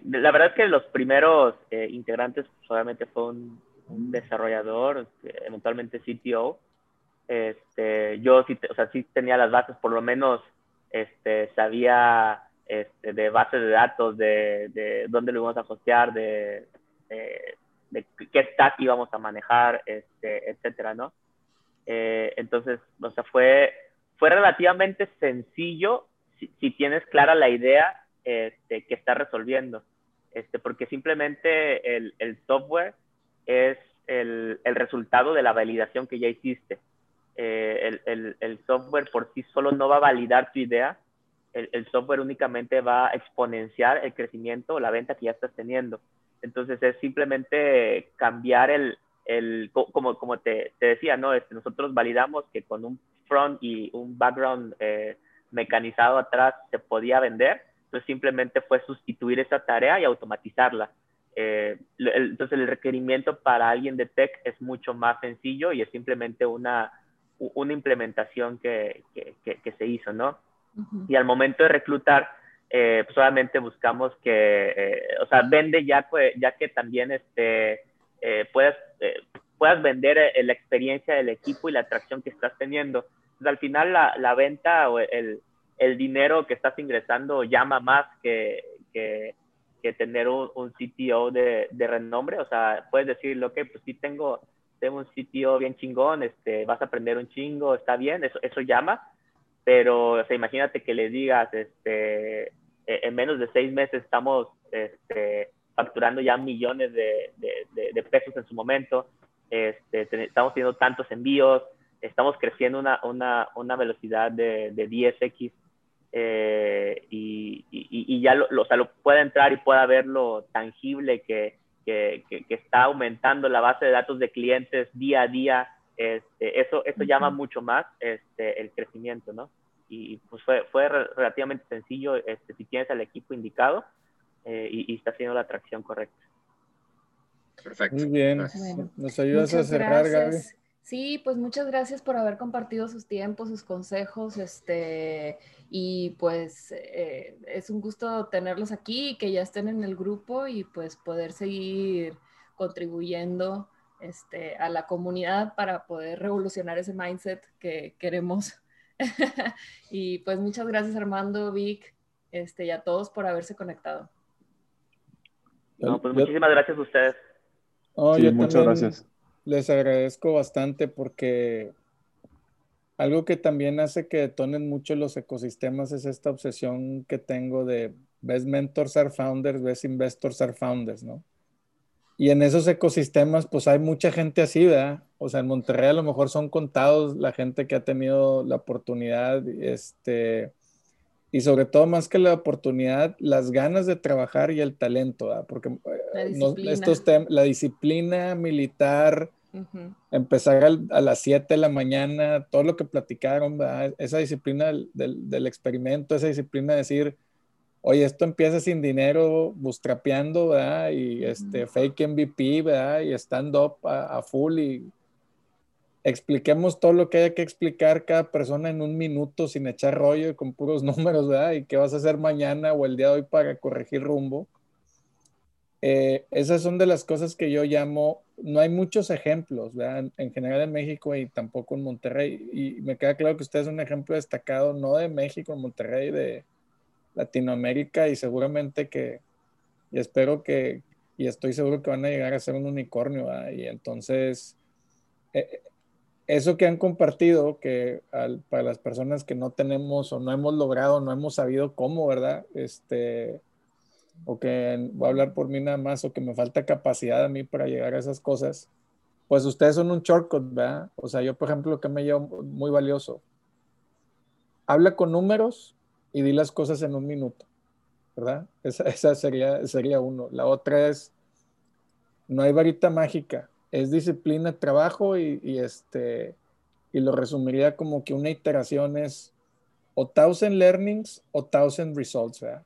la verdad es que los primeros eh, integrantes pues, obviamente fue un, desarrollador, eventualmente CTO. Este, yo sí, o sea, sí tenía las bases, por lo menos este, sabía este, de bases de datos, de, de dónde lo íbamos a hostear, de, de, qué stack íbamos a manejar, este, etcétera, ¿no? Eh, entonces, o sea, fue, fue relativamente sencillo si, si tienes clara la idea este, que está resolviendo, este, porque simplemente el, el software es el, el, resultado de la validación que ya hiciste. Eh, el, el, software por sí solo no va a validar tu idea, el, software únicamente va a exponenciar el crecimiento o la venta que ya estás teniendo. Entonces es simplemente cambiar el, el como, como te, te decía, ¿no? Este, nosotros validamos que con un front y un background eh, mecanizado atrás se podía vender, entonces simplemente fue sustituir esa tarea y automatizarla. Eh, entonces el requerimiento para alguien de tech es mucho más sencillo y es simplemente una, una implementación que, que, que, se hizo, ¿no? Y al momento de reclutar, eh, pues obviamente buscamos que, eh, o sea, vende ya, pues, ya que también este, eh, puedas, eh, puedas vender la experiencia del equipo y la atracción que estás teniendo. Al final la, la venta o el, el, dinero que estás ingresando llama más que, que que tener un, un CTO de, de, renombre. O sea, puedes decirlo que pues sí tengo, tengo un CTO bien chingón, este, vas a aprender un chingo, está bien, eso, eso llama. Pero, o sea, imagínate que le digas, este, en menos de seis meses estamos este, facturando ya millones de, de, de pesos en su momento, este, estamos teniendo tantos envíos, estamos creciendo una, una, una velocidad de, de 10x eh, y, y, ya lo, o sea, lo pueda entrar y pueda ver lo tangible que, que, que, está aumentando la base de datos de clientes día a día, este, eso, eso llama mucho más este, el crecimiento, ¿no? Y pues fue, fue relativamente sencillo este, si tienes al equipo indicado eh, y, y, está haciendo la atracción correcta. Perfecto. Muy bien. Nos ayudas a cerrar, Gaby. Sí, pues muchas gracias por haber compartido sus tiempos, sus consejos, este, y pues eh, es un gusto tenerlos aquí, que ya estén en el grupo y pues poder seguir contribuyendo este, a la comunidad para poder revolucionar ese mindset que queremos. y pues muchas gracias Armando, Vic, este, y a todos por haberse conectado. No, pues muchísimas gracias a ustedes. sí, muchas gracias les agradezco bastante porque algo que también hace que detonen mucho los ecosistemas es esta obsesión que tengo de ves mentors are founders, ves investors are founders, ¿no? Y en esos ecosistemas, pues hay mucha gente así, ¿verdad? O sea, en Monterrey a lo mejor son contados la gente que ha tenido la oportunidad, este, y sobre todo más que la oportunidad, las ganas de trabajar y el talento, ¿verdad? Porque la eh, disciplina, estos la disciplina militar, Empezar a las 7 de la mañana, todo lo que platicaron, esa disciplina del, del, experimento, esa disciplina de decir, oye, esto empieza sin dinero, bootstrapeando, Y este, fake MVP, ¿verdad? Y stand-up a, full y expliquemos todo lo que haya que explicar cada persona en un minuto sin echar rollo y con puros números, ¿verdad? Y qué vas a hacer mañana o el día de hoy para corregir rumbo. Eh, esas son de las cosas que yo llamo, no hay muchos ejemplos, ¿verdad? En general en México y tampoco en Monterrey. Y me queda claro que usted es un ejemplo destacado, no de México, en Monterrey, de Latinoamérica y seguramente que, y espero que, y estoy seguro que van a llegar a ser un unicornio, ¿verdad? Y entonces, eh, eso que han compartido, que para las personas que no tenemos o no hemos logrado, no hemos sabido cómo, ¿verdad? Este, o que voy a hablar por mí nada más, o que me falta capacidad a mí para llegar a esas cosas, pues ustedes son un shortcut, ¿verdad? O sea, yo, por ejemplo, lo que me llevo muy valioso, habla con números y di las cosas en un minuto, ¿verdad? Esa, esa sería, sería uno. La otra es, no hay varita mágica, es disciplina, trabajo y, y este, y lo resumiría como que una iteración es o 1000 learnings o 1000 results, ¿verdad?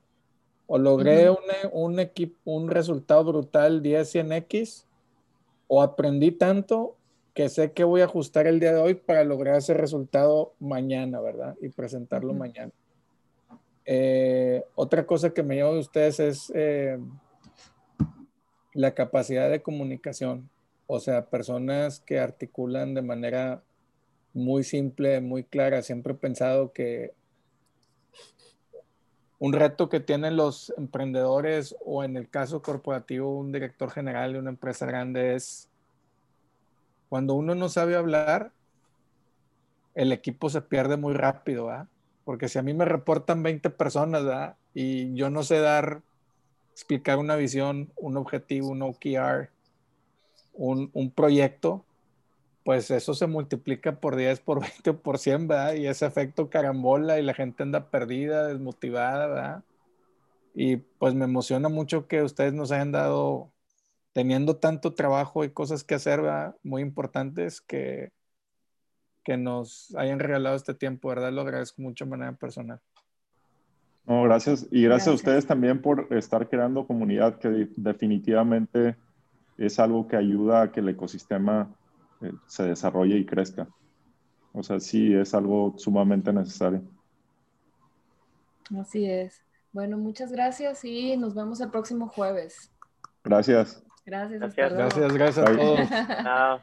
O logré un, un, un resultado brutal 10 100x, o aprendí tanto que sé que voy a ajustar el día de hoy para lograr ese resultado mañana, ¿verdad? Y presentarlo mañana. Eh, otra cosa que me llevo de ustedes es eh, la capacidad de comunicación. O sea, personas que articulan de manera muy simple, muy clara. Siempre he pensado que un reto que tienen los emprendedores o en el caso corporativo un director general de una empresa grande es cuando uno no sabe hablar, el equipo se pierde muy rápido, ¿verdad? Porque si a mí me reportan 20 personas. Y yo no sé dar, explicar una visión, un objetivo, un OKR, un, un proyecto, pues eso se multiplica por 10, por 20 por 100, ¿verdad? Y ese efecto carambola y la gente anda perdida, desmotivada, ¿verdad? Y pues me emociona mucho que ustedes nos hayan dado, teniendo tanto trabajo y cosas que hacer, ¿verdad? Muy importantes, que, que nos hayan regalado este tiempo, ¿verdad? Lo agradezco mucho de manera personal. No, gracias. Y gracias, a ustedes también por estar creando comunidad, que definitivamente es algo que ayuda a que el ecosistema eh, se desarrolle y crezca. O sea, sí es algo sumamente necesario. Así es. Bueno, muchas gracias y nos vemos el próximo jueves. Gracias. Gracias. Gracias, gracias, a todos.